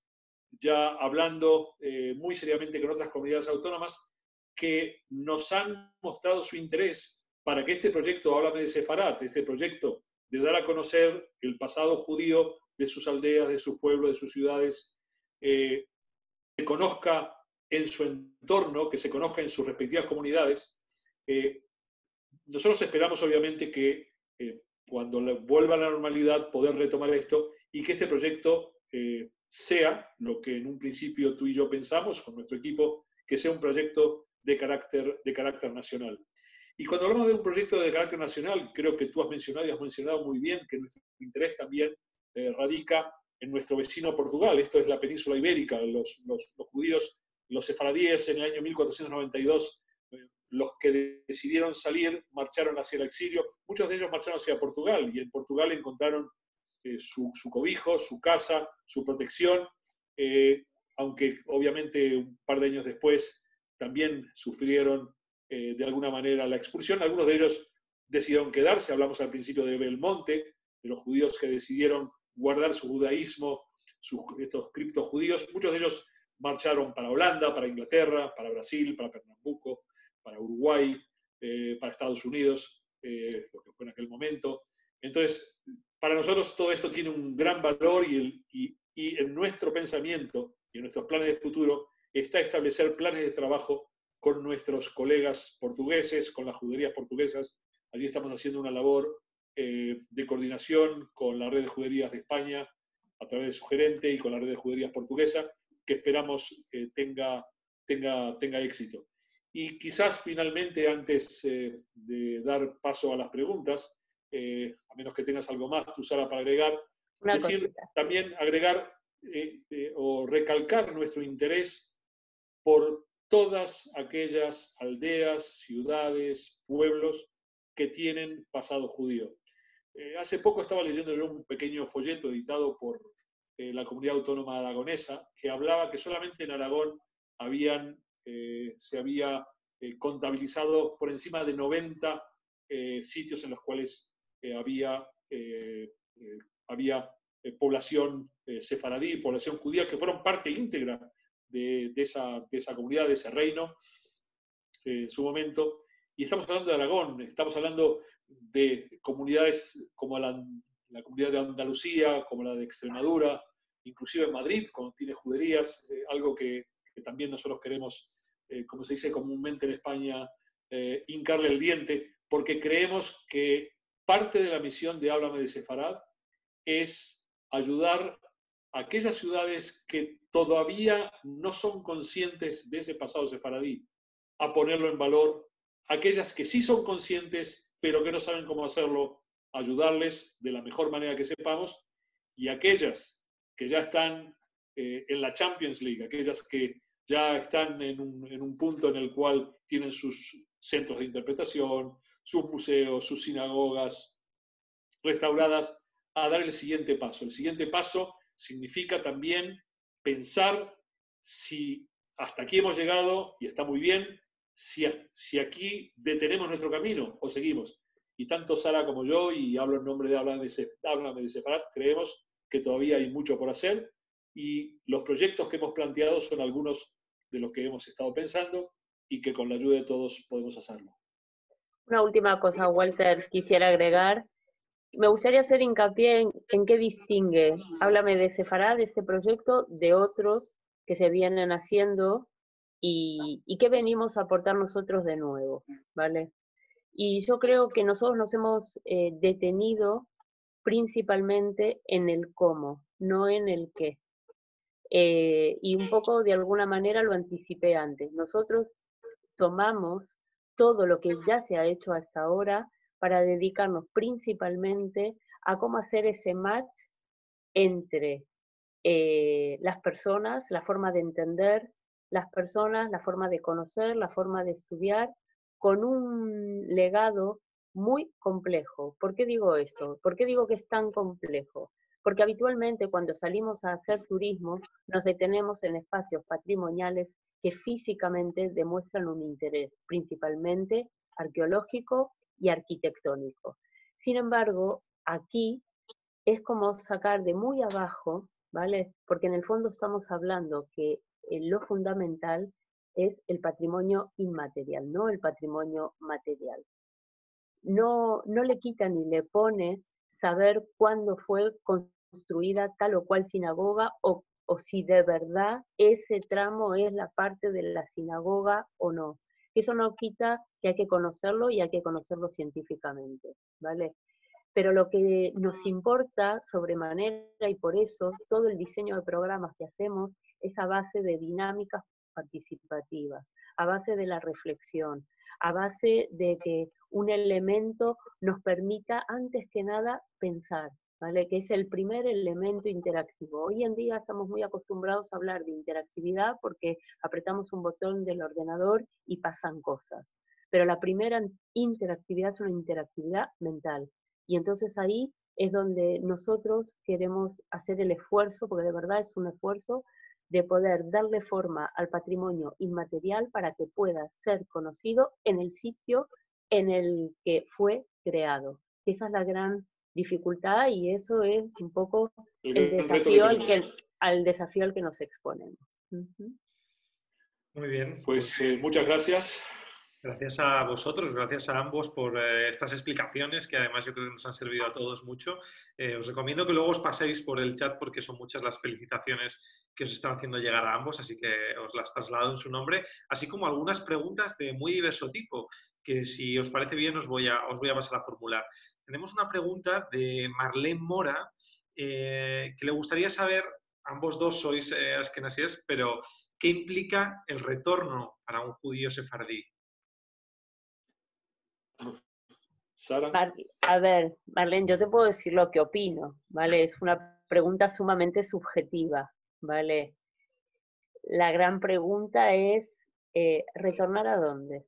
ya hablando eh, muy seriamente con otras comunidades autónomas que nos han mostrado su interés para que este proyecto, háblame de Sefarat, este proyecto de dar a conocer el pasado judío de sus aldeas, de sus pueblos, de sus ciudades, eh, se conozca en su entorno, que se conozca en sus respectivas comunidades, eh, nosotros esperamos obviamente que eh, cuando vuelva a la normalidad poder retomar esto y que este proyecto eh, sea lo que en un principio tú y yo pensamos con nuestro equipo, que sea un proyecto de carácter, de carácter nacional. Y cuando hablamos de un proyecto de carácter nacional, creo que tú has mencionado y has mencionado muy bien que nuestro interés también eh, radica en nuestro vecino Portugal. Esto es la península ibérica. Los, los, judíos, los sefaradíes en el año 1492 los que decidieron salir marcharon hacia el exilio, muchos de ellos marcharon hacia Portugal y en Portugal encontraron eh, su, cobijo, su casa, su protección, eh, aunque obviamente un par de años después también sufrieron eh, de alguna manera la expulsión. Algunos de ellos decidieron quedarse, hablamos al principio de Belmonte, de los judíos que decidieron guardar su judaísmo, sus, estos criptojudíos, muchos de ellos marcharon para Holanda, para Inglaterra, para Brasil, para Pernambuco, para Uruguay, eh, para Estados Unidos, eh, fue en aquel momento. Entonces, para nosotros todo esto tiene un gran valor y en nuestro pensamiento y en nuestros planes de futuro está establecer planes de trabajo con nuestros colegas portugueses, con las juderías portuguesas. Allí estamos haciendo una labor eh, de coordinación con la red de juderías de España a través de su gerente y con la red de juderías portuguesa, que esperamos tenga, tenga, tenga éxito. Y quizás finalmente, antes eh, de dar paso a las preguntas, eh, a menos que tengas algo más, tú, Sara, para agregar, decir, también agregar eh, o recalcar nuestro interés por todas aquellas aldeas, ciudades, pueblos que tienen pasado judío. hace poco estaba leyendo un pequeño folleto editado por la comunidad autónoma aragonesa que hablaba que solamente en Aragón habían eh, se había eh, contabilizado por encima de 90 eh, sitios en los cuales había, había población sefaradí, población judía, que fueron parte íntegra de, esa, comunidad, de ese reino en su momento. Y estamos hablando de Aragón, estamos hablando de comunidades como la, comunidad de Andalucía, como la de Extremadura, inclusive en Madrid, cuando tiene juderías, algo que, que, también nosotros queremos eh, como se dice comúnmente en España, eh, hincarle el diente, porque creemos que parte de la misión de Háblame de Sefarad es ayudar aquellas ciudades que todavía no son conscientes de ese pasado sefaradí, a ponerlo en valor, aquellas que sí son conscientes, pero que no saben cómo hacerlo, ayudarles de la mejor manera que sepamos, y aquellas que ya están eh, en la Champions League, aquellas que ya están en un, punto en el cual tienen sus centros de interpretación, sus museos, sus sinagogas restauradas, a dar el siguiente paso. El siguiente paso significa también pensar si hasta aquí hemos llegado y está muy bien, si, si aquí detenemos nuestro camino o seguimos. Y tanto Sara como yo, y hablo en nombre de Háblame de Sefarat, creemos que todavía hay mucho por hacer y los proyectos que hemos planteado son algunos de lo que hemos estado pensando y que con la ayuda de todos podemos hacerlo. Una última cosa, Walter, quisiera agregar. Me gustaría hacer hincapié en, qué distingue, háblame de Sefarad, de este proyecto, de otros que se vienen haciendo y, y qué venimos a aportar nosotros de nuevo, ¿vale? Y yo creo que nosotros nos hemos eh, detenido principalmente en el cómo, no en el qué. Eh, y un poco de alguna manera lo anticipé antes. Nosotros tomamos todo lo que ya se ha hecho hasta ahora para dedicarnos principalmente a cómo hacer ese match entre eh, las personas, la forma de entender las personas, la forma de conocer, la forma de estudiar, con un legado muy complejo. ¿Por qué digo esto? ¿Por qué digo que es tan complejo? porque habitualmente cuando salimos a hacer turismo nos detenemos en espacios patrimoniales que físicamente demuestran un interés, principalmente arqueológico y arquitectónico. Sin embargo, aquí es como sacar de muy abajo, ¿vale? Porque en el fondo estamos hablando que eh, lo fundamental es el patrimonio inmaterial, no el patrimonio material. No, no le quita ni le pone saber cuándo fue construida tal o cual sinagoga o, o si de verdad ese tramo es la parte de la sinagoga o no. Eso no quita que hay que conocerlo y hay que conocerlo científicamente, ¿vale? Pero lo que nos importa sobremanera y por eso todo el diseño de programas que hacemos es a base de dinámicas participativas, a base de la reflexión, a base de que un elemento nos permita antes que nada pensar, que es el primer elemento interactivo. Hoy en día estamos muy acostumbrados a hablar de interactividad porque apretamos un botón del ordenador y pasan cosas. Pero la primera interactividad es una interactividad mental. Y entonces ahí es donde nosotros queremos hacer el esfuerzo, porque de verdad es un esfuerzo, de poder darle forma al patrimonio inmaterial para que pueda ser conocido en el sitio en el que fue creado. Esa es la gran dificultad y eso es un poco el, desafío al, que, al, desafío al que nos exponemos. Muy bien. Pues eh, muchas gracias. Gracias a vosotros, gracias a ambos por eh, estas explicaciones que además yo creo que nos han servido a todos mucho. Eh, os recomiendo que luego os paséis por el chat porque son muchas las felicitaciones que os están haciendo llegar a ambos, así que os las traslado en su nombre, así como algunas preguntas de muy diverso tipo que si os parece bien os voy a, os voy a pasar a formular. Tenemos una pregunta de Marlene Mora eh, que le gustaría saber, ambos dos sois eh, askenasíes, pero ¿qué implica el retorno para un judío sefardí? a ver, Marlene, yo te puedo decir lo que opino, ¿vale? Es una pregunta sumamente subjetiva, ¿vale? La gran pregunta es, eh, ¿retornar a dónde?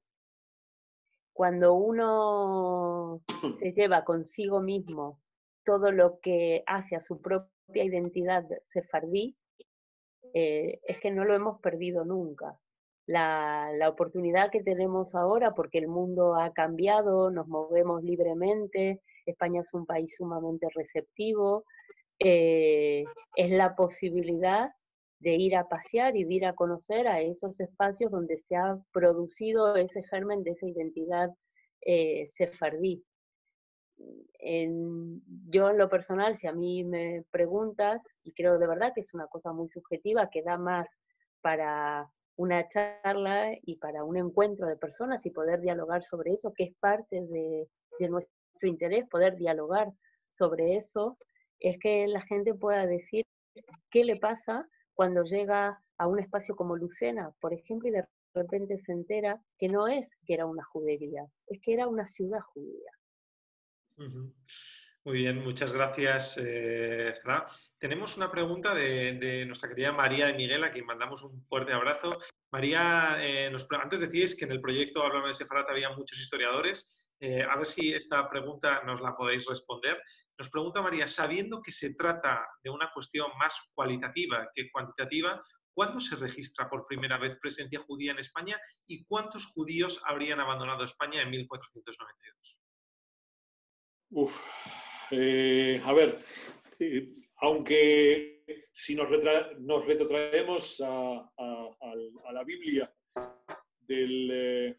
Cuando uno se lleva consigo mismo todo lo que hace a su propia identidad sefardí, eh, es que no lo hemos perdido nunca. La, oportunidad que tenemos ahora, porque el mundo ha cambiado, nos movemos libremente, España es un país sumamente receptivo, eh, es la posibilidad de ir a pasear y de ir a conocer a esos espacios donde se ha producido ese germen de esa identidad eh, sefardí. yo en lo personal, si a mí me preguntas, y creo de verdad que es una cosa muy subjetiva, que da más para una charla y para un encuentro de personas y poder dialogar sobre eso, que es parte de, nuestro interés, poder dialogar sobre eso, es que la gente pueda decir qué le pasa cuando llega a un espacio como Lucena, por ejemplo, y de repente se entera que no es que era una judería, es que era una ciudad judía. Muy bien, muchas gracias, eh, Tenemos una pregunta de, nuestra querida María de Miguel, a quien mandamos un fuerte abrazo. María, eh, antes decíais que en el proyecto Hablame de Sefarat había muchos historiadores. Eh, a ver si esta pregunta nos la podéis responder. Nos pregunta María, sabiendo que se trata de una cuestión más cualitativa que cuantitativa, ¿cuándo se registra por primera vez presencia judía en España y cuántos judíos habrían abandonado España en 1492? Uf, eh, a ver, eh, aunque si nos, retrotraemos a, la Biblia del...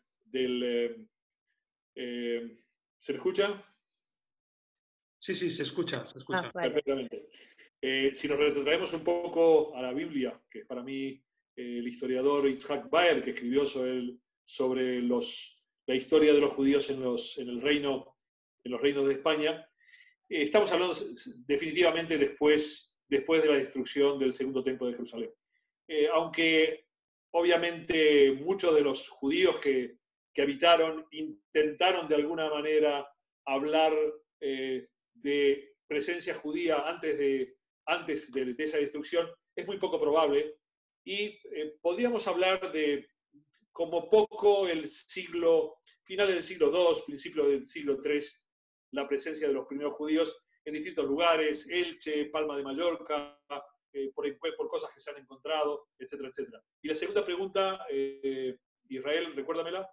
Eh, ¿Se me escucha? Sí, sí, se escucha, se escucha. Ah, Perfectamente. si nos retrotraemos un poco a la Biblia, que es para mí el historiador Itzhak Baer, que escribió sobre, sobre los, la historia de los judíos en, los, en, el reino, en los reinos de España, eh, estamos hablando definitivamente después, después de la destrucción del segundo templo de Jerusalén. Eh, aunque obviamente muchos de los judíos que, que, habitaron intentaron de alguna manera hablar eh, de presencia judía antes, de, antes de, esa destrucción, es muy poco probable. Y podríamos hablar de como poco el siglo, final del siglo II, principio del siglo III, la presencia de los primeros judíos en distintos lugares, Elche, Palma de Mallorca, eh, por, por, cosas que se han encontrado, etcétera, etcétera. Y la segunda pregunta, eh, Israel, recuérdamela.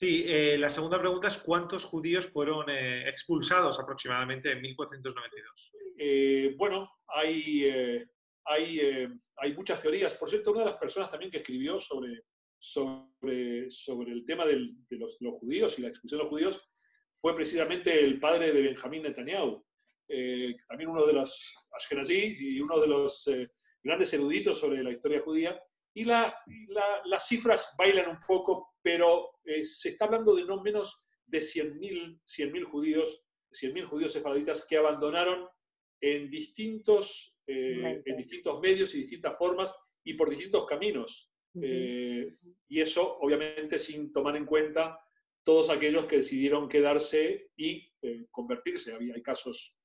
Sí, eh, la segunda pregunta es cuántos judíos fueron expulsados aproximadamente en 1492. bueno, hay, hay, hay muchas teorías. Por cierto, una de las personas también que escribió sobre, sobre, sobre el tema de los, los, judíos y la expulsión de los judíos fue precisamente el padre de Benjamín Netanyahu, eh, también uno de los Ashkenazi y uno de los eh, grandes eruditos sobre la historia judía, Y la, las cifras bailan un poco, pero eh, se está hablando de no menos de 100.000 100 judíos, 100.000 judíos sefardistas que abandonaron en distintos, eh, en distintos medios y distintas formas y por distintos caminos. Eh, y eso, obviamente, sin tomar en cuenta todos aquellos que decidieron quedarse y convertirse. Había, hay casos,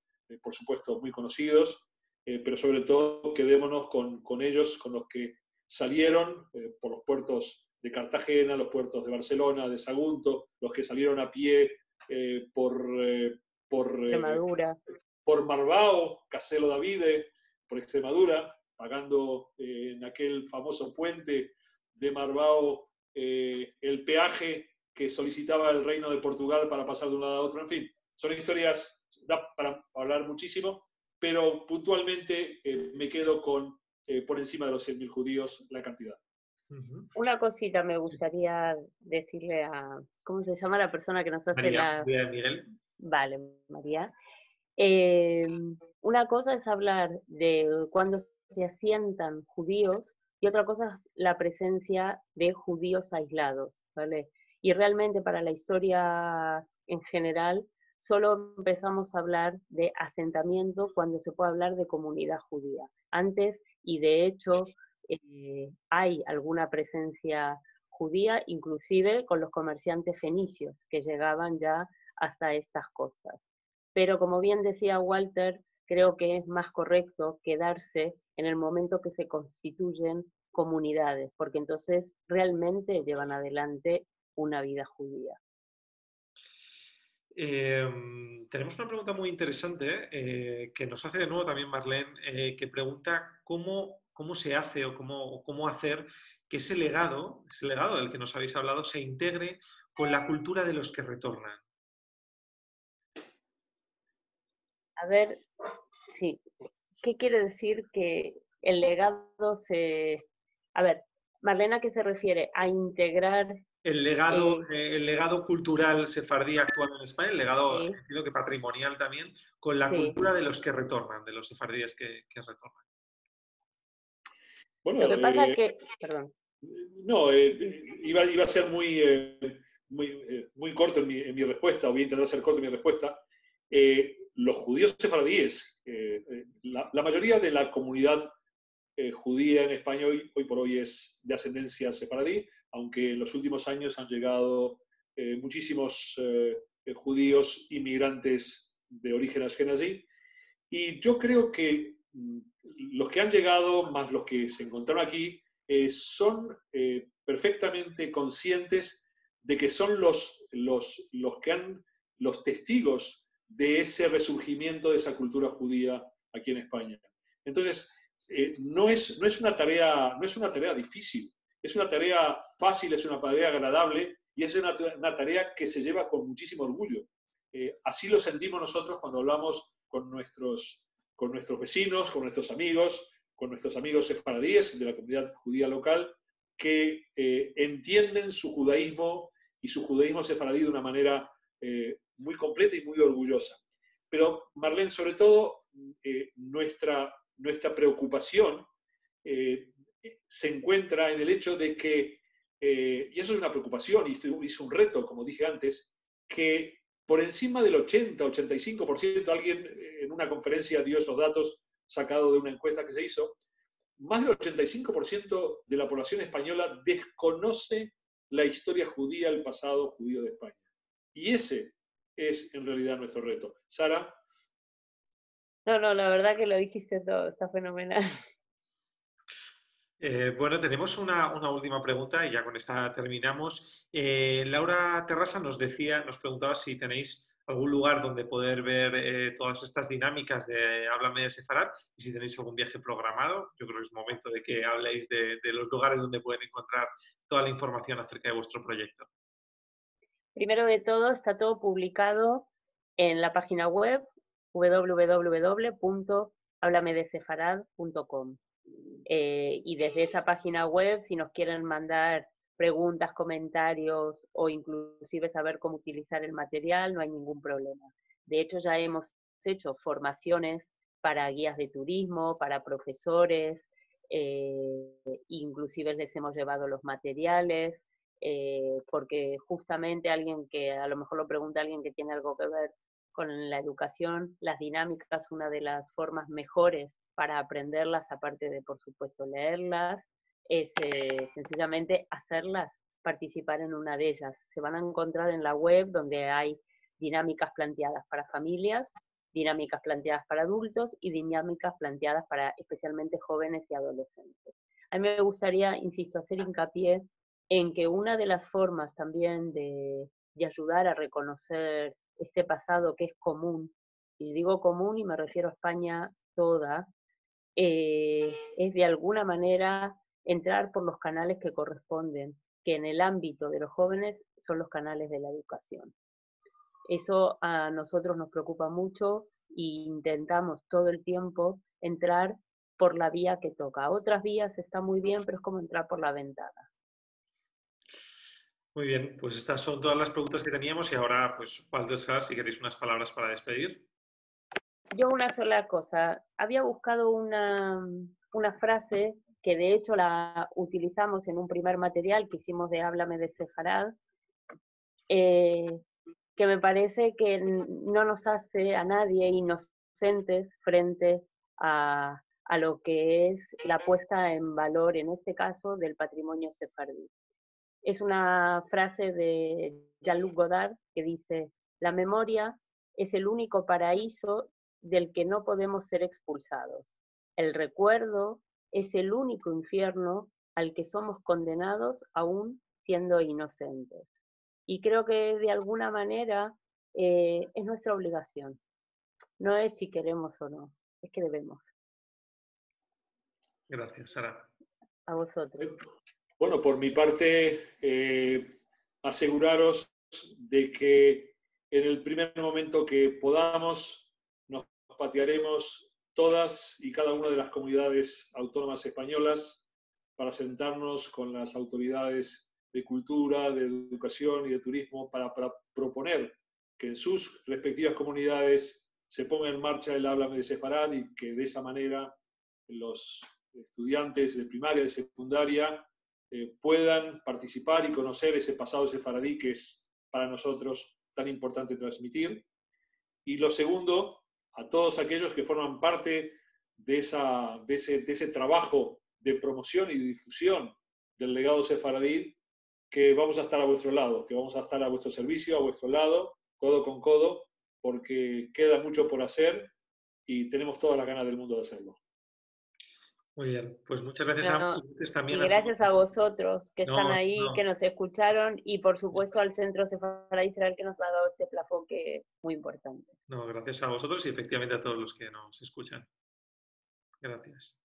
por supuesto, muy conocidos, pero sobre todo quedémonos con, con ellos, con los que salieron por los puertos de Cartagena, los puertos de Barcelona, de Sagunto, los que salieron a pie eh, por, eh, por, eh, por Marbao, Caselo Davide, por Extremadura, pagando en aquel famoso puente de Marbao el peaje que solicitaba el reino de Portugal para pasar de un lado a otro. En fin, son historias, da para hablar muchísimo, pero puntualmente me quedo con por encima de los 100.000 judíos la cantidad. Una cosita me gustaría decirle a, ¿cómo se llama la persona que nos hace la... Miguel. Vale, María. Em, una cosa es hablar de cuando se asientan judíos y otra cosa es la presencia de judíos aislados, ¿vale? Y realmente para la historia en general solo empezamos a hablar de asentamiento cuando se puede hablar de comunidad judía. Antes, y de hecho, eh, hay alguna presencia judía, inclusive con los comerciantes fenicios que llegaban ya hasta estas costas. Pero como bien decía Walter, creo que es más correcto quedarse en el momento que se constituyen comunidades, porque entonces realmente llevan adelante una vida judía. Em, tenemos una pregunta muy interesante eh, que nos hace de nuevo también Marlene, eh, que pregunta cómo cómo se hace o cómo, cómo hacer que ese legado, ese legado del que nos habéis hablado, se integre con la cultura de los que retornan. A ver, sí. ¿Qué quiere decir que el legado se... A ver, Marlena, ¿qué se refiere? A integrar... El legado, eh, eh, el legado cultural sefardí actual en España, el legado que patrimonial también, con la cultura de los que retornan, de los sefardíes que retornan. Lo que pasa es eh, que, perdón. No, eh, iba, iba, a ser muy, eh, muy, muy, corto en mi, en mi, respuesta, o voy a intentar ser corto en mi respuesta. los judíos sefardíes, la, la, mayoría de la comunidad judía en España hoy, hoy, por hoy es de ascendencia sefaradí, aunque en los últimos años han llegado muchísimos judíos inmigrantes de origen ashkenazí. Y yo creo que mm, los que han llegado, más los que se encontraron aquí, eh, son eh, perfectamente conscientes de que son los, los, los, que han, los testigos de ese resurgimiento de esa cultura judía aquí en España. Entonces, eh, no, es, no, es una tarea, no es una tarea difícil, es una tarea fácil, es una tarea agradable y es una, tarea que se lleva con muchísimo orgullo. así lo sentimos nosotros cuando hablamos con nuestros con nuestros vecinos, con nuestros amigos, con nuestros amigos sefaradíes de la comunidad judía local, que eh, entienden su judaísmo y su judaísmo sefaradí de una manera eh, muy completa y muy orgullosa. Pero, Marlene, sobre todo, eh, nuestra, nuestra preocupación se encuentra en el hecho de que, y eso es una preocupación, y es un reto, como dije antes, que por encima del 80-85%, alguien eh, en una conferencia dio esos datos sacados de una encuesta que se hizo, más del 85% de la población española desconoce la historia judía, el pasado judío de España. Y ese es en realidad nuestro reto. Sara. No, no, la verdad que lo dijiste todo, está fenomenal. Eh, bueno, tenemos una, última pregunta y ya con esta terminamos. Eh, Laura Terrasa nos decía, nos preguntaba si tenéis algún lugar donde poder ver eh, todas estas dinámicas de Háblame de Sefarat y si tenéis algún viaje programado. Yo creo que es momento de que habléis de, de los lugares donde pueden encontrar toda la información acerca de vuestro proyecto. Primero de todo, está todo publicado en la página web www.hablamedesefarad.com. Eh, y desde esa página web, si nos quieren mandar preguntas, comentarios o inclusive saber cómo utilizar el material, no hay ningún problema. De hecho, ya hemos hecho formaciones para guías de turismo, para profesores, eh, inclusive les hemos llevado los materiales, eh, porque justamente alguien que a lo mejor lo pregunta alguien que tiene algo que ver con la educación, las dinámicas, una de las formas mejores para aprenderlas, aparte de, por supuesto, leerlas, es eh, sencillamente hacerlas participar en una de ellas. Se van a encontrar en la web donde hay dinámicas planteadas para familias, dinámicas planteadas para adultos y dinámicas planteadas para especialmente jóvenes y adolescentes. A mí me gustaría, insisto, hacer hincapié en que una de las formas también de, de ayudar a reconocer este pasado que es común, y digo común y me refiero a España toda, eh, es de alguna manera entrar por los canales que corresponden, que en el ámbito de los jóvenes son los canales de la educación. Eso a nosotros nos preocupa mucho e intentamos todo el tiempo entrar por la vía que toca. Otras vías está muy bien, pero es como entrar por la ventana. Muy bien, pues estas son todas las preguntas que teníamos y ahora, pues, Walter si queréis unas palabras para despedir. Yo una sola cosa. Había buscado una, una frase que de hecho la utilizamos en un primer material que hicimos de Háblame de Sefarad, eh, que me parece que no nos hace a nadie inocentes frente a, a lo que es la puesta en valor, en este caso, del patrimonio sefardí. Es una frase de Jean-Luc Godard que dice, la memoria es el único paraíso del que no podemos ser expulsados. El recuerdo es el único infierno al que somos condenados aún siendo inocentes. Y creo que de alguna manera eh, es nuestra obligación. No es si queremos o no, es que debemos. Gracias, Sara. A vosotros. Bueno, por mi parte, eh, aseguraros de que en el primer momento que podamos, patearemos todas y cada una de las comunidades autónomas españolas para sentarnos con las autoridades de cultura, de educación y de turismo para, proponer que en sus respectivas comunidades se ponga en marcha el Háblame de Sefarad y que de esa manera los estudiantes de primaria, y de secundaria, eh, puedan participar y conocer ese pasado sefaradí que es para nosotros tan importante transmitir. Y lo segundo, a todos aquellos que forman parte de, esa, de, ese, de ese trabajo de promoción y difusión del legado sefaradí, que vamos a estar a vuestro lado, que vamos a estar a vuestro servicio, a vuestro lado, codo con codo, porque queda mucho por hacer y tenemos toda la gana del mundo de hacerlo. Muy bien, pues muchas gracias a también. Y gracias a vosotros que están ahí, que nos escucharon y por supuesto al Centro Sefara Israel que nos ha dado este plafón que es muy importante. No, gracias a vosotros y efectivamente a todos los que nos escuchan. Gracias.